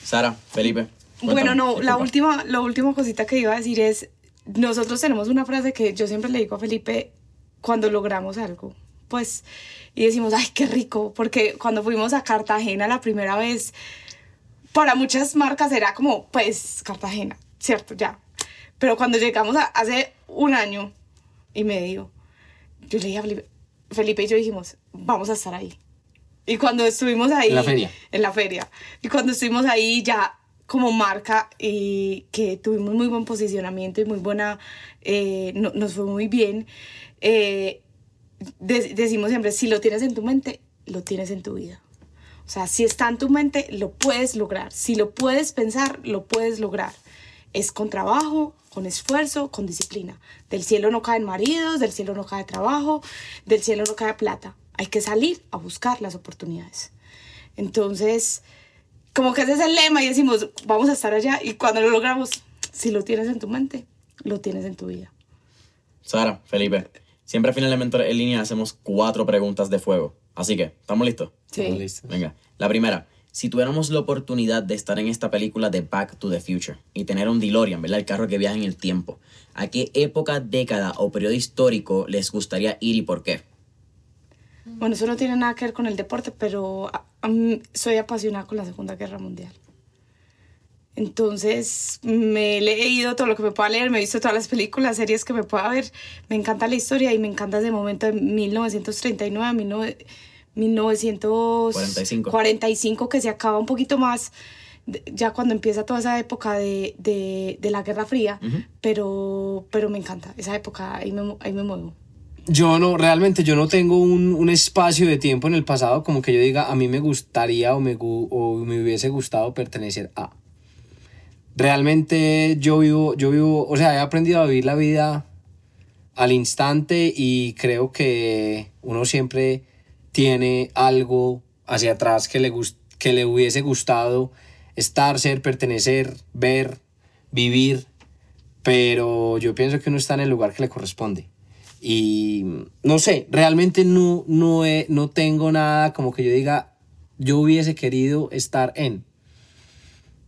Sara, Felipe. Bueno, no, la última, la última cosita que iba a decir es, nosotros tenemos una frase que yo siempre le digo a Felipe cuando logramos algo, pues, y decimos, ay, qué rico, porque cuando fuimos a Cartagena la primera vez, para muchas marcas era como, pues, Cartagena, ¿cierto? Ya. Pero cuando llegamos a- hace un año y medio, yo le dije a Felipe, Felipe y yo dijimos, vamos a estar ahí. Y cuando estuvimos ahí... En la feria. En la feria. Y cuando estuvimos ahí ya como marca y que tuvimos muy buen posicionamiento y muy buena, eh, no- nos fue muy bien, eh, de- decimos siempre, si lo tienes en tu mente, lo tienes en tu vida. O sea, si está en tu mente, lo puedes lograr. Si lo puedes pensar, lo puedes lograr. Es con trabajo, con esfuerzo, con disciplina. Del cielo no caen maridos, del cielo no cae trabajo, del cielo no cae plata. Hay que salir a buscar las oportunidades. Entonces, como que ese es el lema y decimos, vamos a estar allá y cuando lo logramos, si lo tienes en tu mente, lo tienes en tu vida. Sara, Felipe, siempre al final de Mentor en línea hacemos cuatro preguntas de fuego. Así que, ¿estamos listos? Sí. Estamos listos. Venga, la primera. Si tuviéramos la oportunidad de estar en esta película de Back to the Future y tener un DeLorean, ¿verdad? El carro que viaja en el tiempo, ¿a qué época, década o periodo histórico les gustaría ir y por qué? Bueno, eso no tiene nada que ver con el deporte, pero mí- soy apasionada con la Segunda Guerra Mundial. Entonces, me he leído todo lo que me pueda leer, me he visto todas las películas, series que me pueda ver. Me encanta la historia y me encanta ese momento de 1939 a 19 1945 45, que se acaba un poquito más ya cuando empieza toda esa época de, de, de la Guerra Fría, pero, pero me encanta esa época, ahí me, ahí me muevo. Yo no, realmente yo no tengo un, un espacio de tiempo en el pasado como que yo diga a mí me gustaría o me, o me hubiese gustado pertenecer a. Realmente yo vivo, yo vivo, o sea, he aprendido a vivir la vida al instante y creo que uno siempre tiene algo hacia atrás que le, que le hubiese gustado estar, ser, pertenecer, ver, vivir, pero yo pienso que uno está en el lugar que le corresponde. Y no sé, realmente no, no, he- no tengo nada como que yo diga, yo hubiese querido estar en.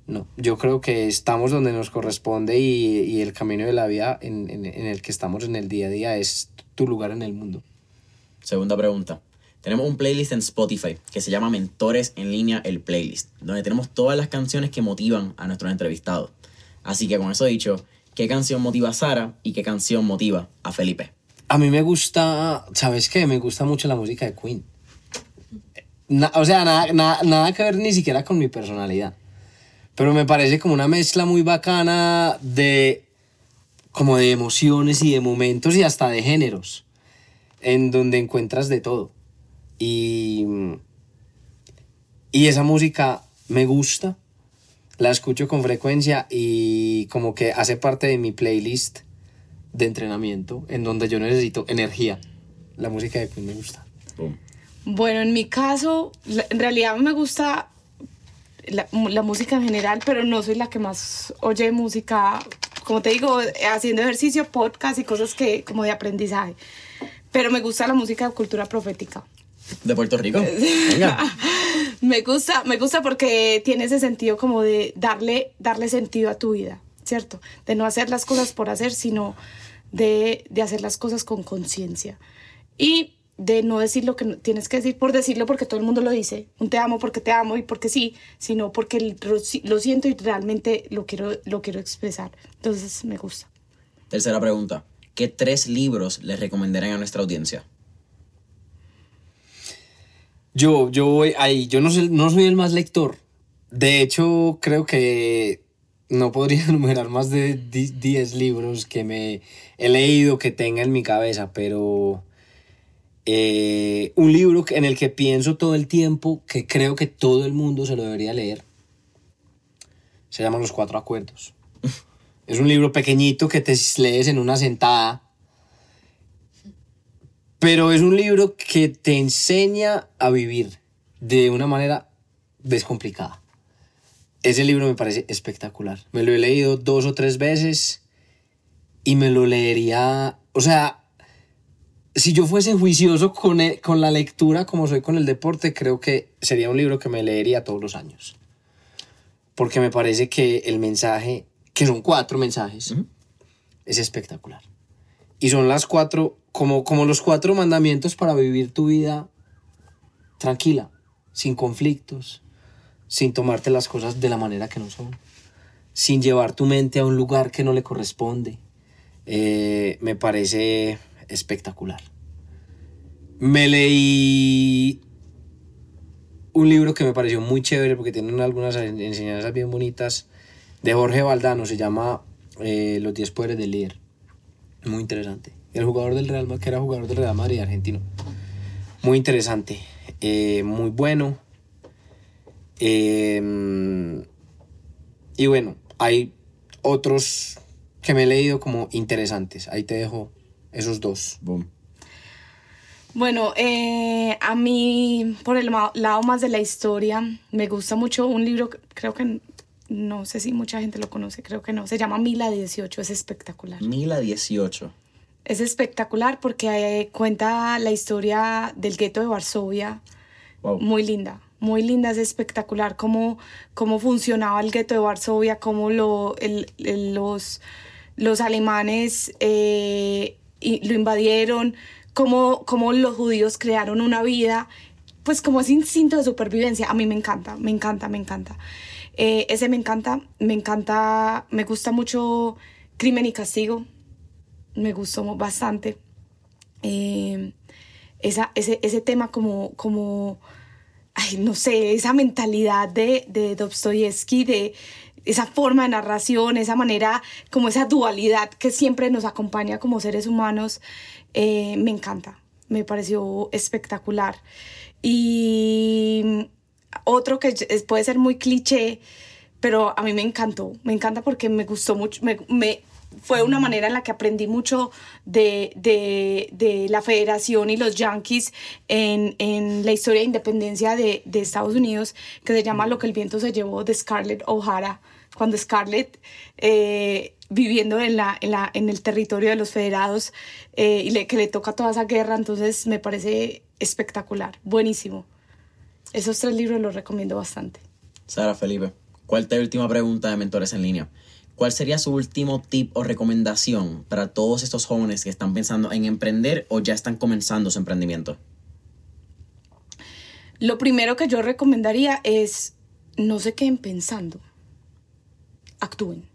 No, yo creo que estamos donde nos corresponde y, y el camino de la vida en- en el que estamos en el día a día es tu lugar en el mundo. Segunda pregunta. Tenemos un playlist en Spotify que se llama Mentores en línea, el playlist, donde tenemos todas las canciones que motivan a nuestros entrevistados. Así que con eso dicho, ¿qué canción motiva a Sara y qué canción motiva a Felipe? A mí me gusta, ¿sabes qué? Me gusta mucho la música de Queen. Na- o sea, nada, nada, nada que ver ni siquiera con mi personalidad. Pero me parece como una mezcla muy bacana de como de emociones y de momentos y hasta de géneros en donde encuentras de todo. Y y esa música me gusta, la escucho con frecuencia y como que hace parte de mi playlist de entrenamiento en donde yo necesito energía. La música de Queen me gusta. Bueno, en mi caso, en realidad me gusta la, la música en general, pero no soy la que más oye música, como te digo, haciendo ejercicio, podcast y cosas que como de aprendizaje. Pero me gusta la música de cultura profética. ¿De Puerto Rico? Venga. Me gusta, me gusta porque tiene ese sentido como de darle, darle sentido a tu vida, ¿cierto? De no hacer las cosas por hacer, sino de, de hacer las cosas con conciencia. Y de no decir lo que no- tienes que decir por decirlo porque todo el mundo lo dice. Un te amo porque te amo y porque sí, sino porque lo, siento y realmente lo quiero, lo quiero expresar. Entonces me gusta. Tercera pregunta. ¿Qué tres libros les recomendarán a nuestra audiencia? Yo, yo voy ahí, yo no, sé, no soy el más lector. De hecho, creo que no podría enumerar más de di- 10 libros que me he leído que tenga en mi cabeza, pero eh, un libro en el que pienso todo el tiempo, que creo que todo el mundo se lo debería leer, se llama Los Cuatro Acuerdos. Es un libro pequeñito que te lees en una sentada. Pero es un libro que te enseña a vivir de una manera descomplicada. Ese libro me parece espectacular. Me lo he leído dos o tres veces y me lo leería, o sea, si yo fuese juicioso con, e- con la lectura como soy con el deporte, creo que sería un libro que me leería todos los años. Porque me parece que el mensaje, que son cuatro mensajes, es espectacular. Y son las cuatro, como, como los cuatro mandamientos para vivir tu vida tranquila, sin conflictos, sin tomarte las cosas de la manera que no son, sin llevar tu mente a un lugar que no le corresponde. Eh, me parece espectacular. Me leí un libro que me pareció muy chévere porque tiene algunas en- enseñanzas bien bonitas de Jorge Valdano, se llama eh, Los 10 poderes del líder. Muy interesante. El jugador del Real Madrid, que era jugador del Real Madrid argentino. Muy interesante. eh, muy bueno. Eh, y bueno, hay otros que me he leído como interesantes. Ahí te dejo esos dos. Boom. Bueno, eh, a mí, por el lado más de la historia, me gusta mucho un libro, que creo que no sé si mucha gente lo conoce, creo que no, se llama Mila 18, es espectacular. Mila 18. Es espectacular porque eh, cuenta la historia del gueto de Varsovia, Wow. muy linda, muy linda, es espectacular cómo, cómo funcionaba el gueto de Varsovia, cómo lo, el- el- los, los alemanes eh, y- lo invadieron, cómo, cómo los judíos crearon una vida, pues como ese instinto de supervivencia. A mí me encanta, me encanta, me encanta. Eh, ese me encanta, me encanta, me gusta mucho Crimen y Castigo, me gustó bastante. Eh, esa, ese, ese tema como, como, ay, no sé, esa mentalidad de, de Dostoyevsky, de esa forma de narración, esa manera, como esa dualidad que siempre nos acompaña como seres humanos, eh, me encanta, me pareció espectacular. Y otro que puede ser muy cliché, pero a mí me encantó, me encanta porque me gustó mucho, me- fue una manera en la que aprendí mucho de, de- de la federación y los yankees en, en la historia de independencia de, de Estados Unidos, que se llama Lo que el viento se llevó de Scarlett O'Hara, cuando Scarlett, eh, viviendo en, la, en, la, en el territorio de los federados, eh, y le, que le toca toda esa guerra, entonces me parece espectacular, buenísimo. Esos tres libros los recomiendo bastante. Sara Felipe, ¿cuál te última pregunta de Mentores en Línea? ¿Cuál sería su último tip o recomendación para todos estos jóvenes que están pensando en emprender o ya están comenzando su emprendimiento? Lo primero que yo recomendaría es no se queden pensando, actúen.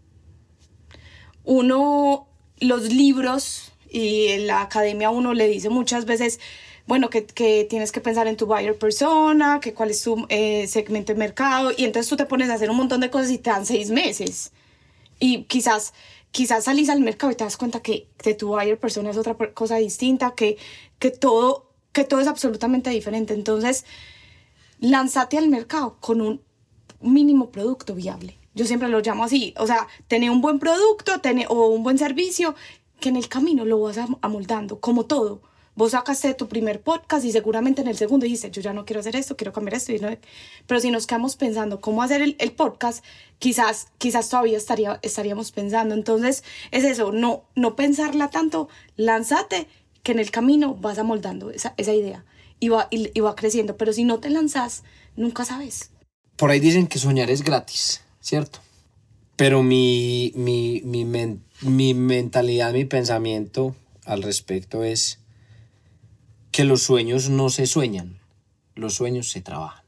Uno, los libros y en la academia uno le dice muchas veces, bueno, que, que tienes que pensar en tu buyer persona, que cuál es tu eh, segmento de mercado, y entonces tú te pones a hacer un montón de cosas y te dan seis meses. Y quizás, quizás salís al mercado y te das cuenta que, que tu buyer persona es otra cosa distinta, que, que, todo, que todo es absolutamente diferente. Entonces, lánzate al mercado con un mínimo producto viable. Yo siempre lo llamo así, o sea, tener un buen producto tener, o un buen servicio que en el camino lo vas am- amoldando, como todo. Vos sacaste tu primer podcast y seguramente en el segundo dijiste, yo ya no quiero hacer esto, quiero cambiar esto. y no- Pero si nos quedamos pensando cómo hacer el, el podcast, quizás, quizás todavía estaría, estaríamos pensando. Entonces, es eso, no, no pensarla tanto, lánzate, que en el camino vas amoldando esa, esa idea y va, y, y va creciendo. Pero si no te lanzas, nunca sabes. Por ahí dicen que soñar es gratis, ¿cierto? Pero mi, mi, mi, men- mi mentalidad, mi pensamiento al respecto es que los sueños no se sueñan, los sueños se trabajan.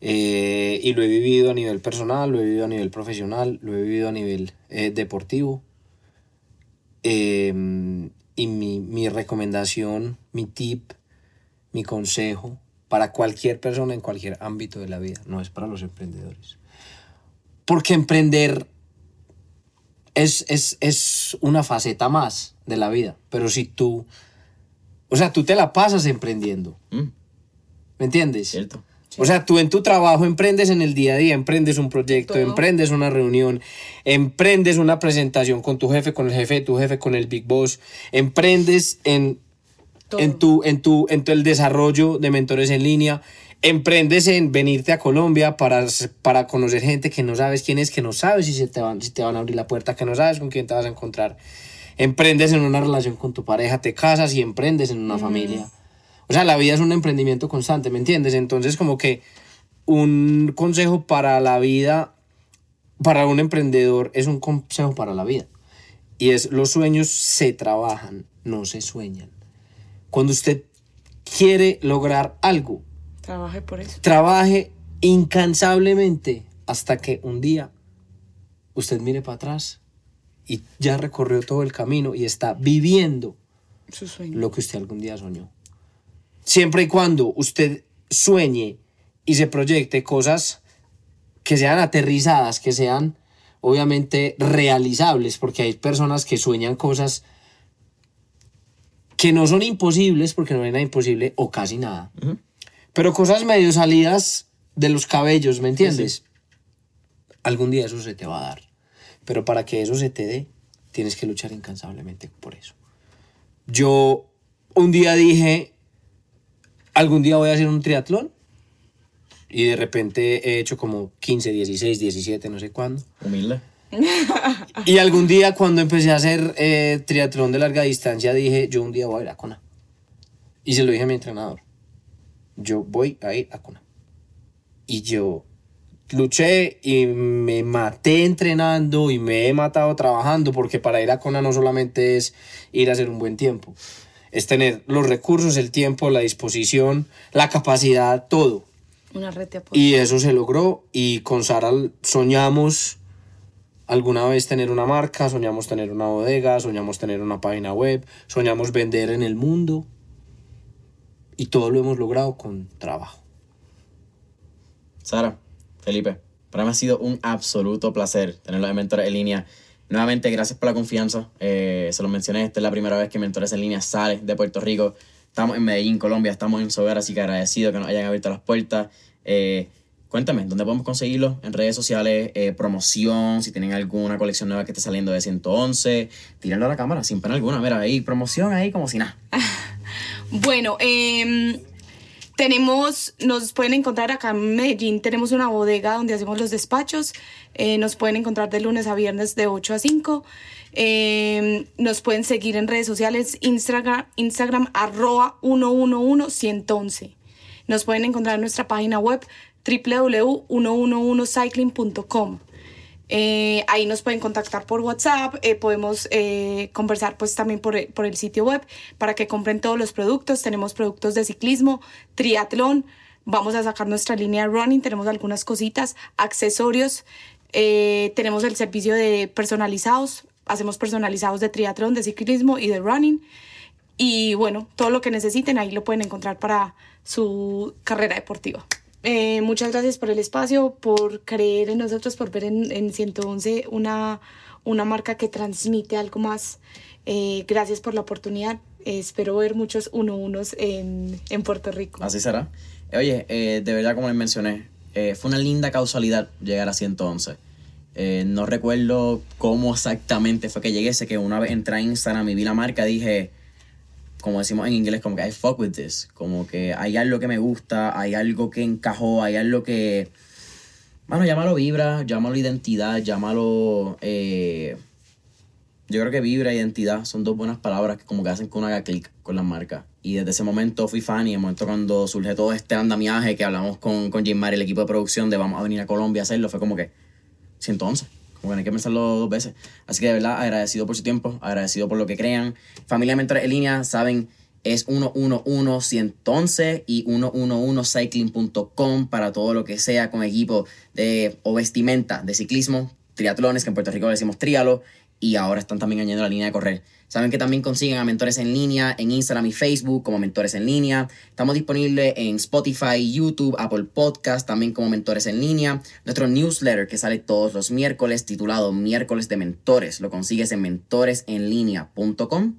Eh, y lo he vivido a nivel personal, lo he vivido a nivel profesional, lo he vivido a nivel eh, deportivo. Eh, y mi, mi recomendación, mi tip, mi consejo para cualquier persona en cualquier ámbito de la vida, no es para los emprendedores. Porque emprender es, es, es una faceta más de la vida, pero si tú, o sea, tú te la pasas emprendiendo, Mm, ¿me entiendes? ¿Cierto? O sea, tú en tu trabajo emprendes en el día a día, emprendes un proyecto, Todo. emprendes una reunión, emprendes una presentación con tu jefe, con el jefe de tu jefe, con el Big Boss, emprendes en, Todo. en, tu, en, tu, en tu el desarrollo de mentores en línea, emprendes en venirte a Colombia para, para conocer gente que no sabes quién es, que no sabes si, se te van, si te van a abrir la puerta, que no sabes con quién te vas a encontrar. Emprendes en una relación con tu pareja, te casas y emprendes en una familia. O sea, la vida es un emprendimiento constante, ¿me entiendes? Entonces, como que un consejo para la vida, para un emprendedor, es un consejo para la vida. Y es, los sueños se trabajan, no se sueñan. Cuando usted quiere lograr algo, Trabaje por eso. trabaje incansablemente hasta que un día usted mire para atrás y ya recorrió todo el camino y está viviendo Su sueño. lo que usted algún día soñó. Siempre y cuando usted sueñe y se proyecte cosas que sean aterrizadas, que sean obviamente realizables, porque hay personas que sueñan cosas que no son imposibles, porque no hay nada imposible o casi nada, pero cosas medio salidas de los cabellos, ¿me entiendes? Algún día eso se te va a dar. Pero para que eso se te dé, tienes que luchar incansablemente por eso. Yo un día dije, algún día voy a hacer un triatlón. Y de repente he hecho como 15, 16, 17, no sé cuándo. Humilde. Y algún día cuando empecé a hacer eh, triatlón de larga distancia dije, yo un día voy a ir a Kona. Y se lo dije a mi entrenador. Yo voy a ir a Kona. Y yo luché y me maté entrenando y me he matado trabajando porque para ir a Kona no solamente es ir a hacer un buen tiempo. Es tener los recursos, el tiempo, la disposición, la capacidad, todo. Una red de apoyo. Y eso se logró y con Sara soñamos alguna vez tener una marca, soñamos tener una bodega, soñamos tener una página web, soñamos vender en el mundo y todo lo hemos logrado con trabajo. Sara, Felipe, para mí ha sido un absoluto placer tenerlos en Mentores en Línea. Nuevamente, gracias por la confianza. Eh, se lo mencioné, esta es la primera vez que Mentores en Línea sale de Puerto Rico. Estamos en Medellín, Colombia, estamos en Sober, así que agradecido que nos hayan abierto las puertas. Eh, cuéntame, ¿dónde podemos conseguirlo? En redes sociales, eh, promoción, si tienen alguna colección nueva que esté saliendo de 111, tírenlo a la cámara, sin pena alguna. Mira, ahí, promoción ahí como si nada. Bueno, em, tenemos, nos pueden encontrar acá en Medellín, tenemos una bodega donde hacemos los despachos. Eh, nos pueden encontrar de lunes a viernes de 8 a 5. Em, nos pueden seguir en redes sociales, Instagram, Instagram arroba 111 Nos pueden encontrar en nuestra página web www.111cycling.com. Eh, ahí nos pueden contactar por WhatsApp, eh, podemos eh, conversar pues también por, por el sitio web para que compren todos los productos. Tenemos productos de ciclismo, triatlón, vamos a sacar nuestra línea running, tenemos algunas cositas, accesorios, tenemos el servicio de personalizados, hacemos personalizados de triatlón, de ciclismo y de running. Y bueno, todo lo que necesiten ahí lo pueden encontrar para su carrera deportiva. Eh, muchas gracias por el espacio, por creer en nosotros, por ver en, en 111 una, una marca que transmite algo más. Eh, gracias por la oportunidad. Espero ver muchos uno unos en, en Puerto Rico. Así será. Oye, eh, de verdad, como les mencioné, fue una linda causalidad llegar a 111. Eh, no recuerdo cómo exactamente fue que llegué. Que una vez entré a Instagram y vi la marca, dije, como decimos en inglés, como que I fuck with this. Como que hay algo que me gusta, hay algo que encajó, hay algo que. Bueno, llámalo vibra, llámalo identidad, llámalo. eh, yo creo que vibra e identidad son dos buenas palabras que como que hacen que uno haga clic con las marcas. Y desde ese momento fui fan y el momento cuando surge todo este andamiaje que hablamos con, con Jim Mari, el equipo de producción, de vamos a venir a Colombia a hacerlo, fue como que 111. Como que no hay que pensarlo dos veces. Así que de verdad, agradecido por su tiempo, agradecido por lo que crean. Familia Mentores en línea, saben, es 111-111 y 111cycling.com para todo lo que sea con equipo de o vestimenta de ciclismo, triatlones, que en Puerto Rico le decimos trialo, y ahora están también añadiendo la línea de correr. Saben que también consiguen a Mentores en línea en Instagram y Facebook como Mentores en línea. Estamos disponibles en Spotify, YouTube, Apple Podcast, también como Mentores en línea. Nuestro newsletter que sale todos los miércoles titulado Miércoles de Mentores. Lo consigues en mentoresenlinea.com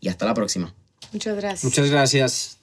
y hasta la próxima. Muchas gracias. Muchas gracias.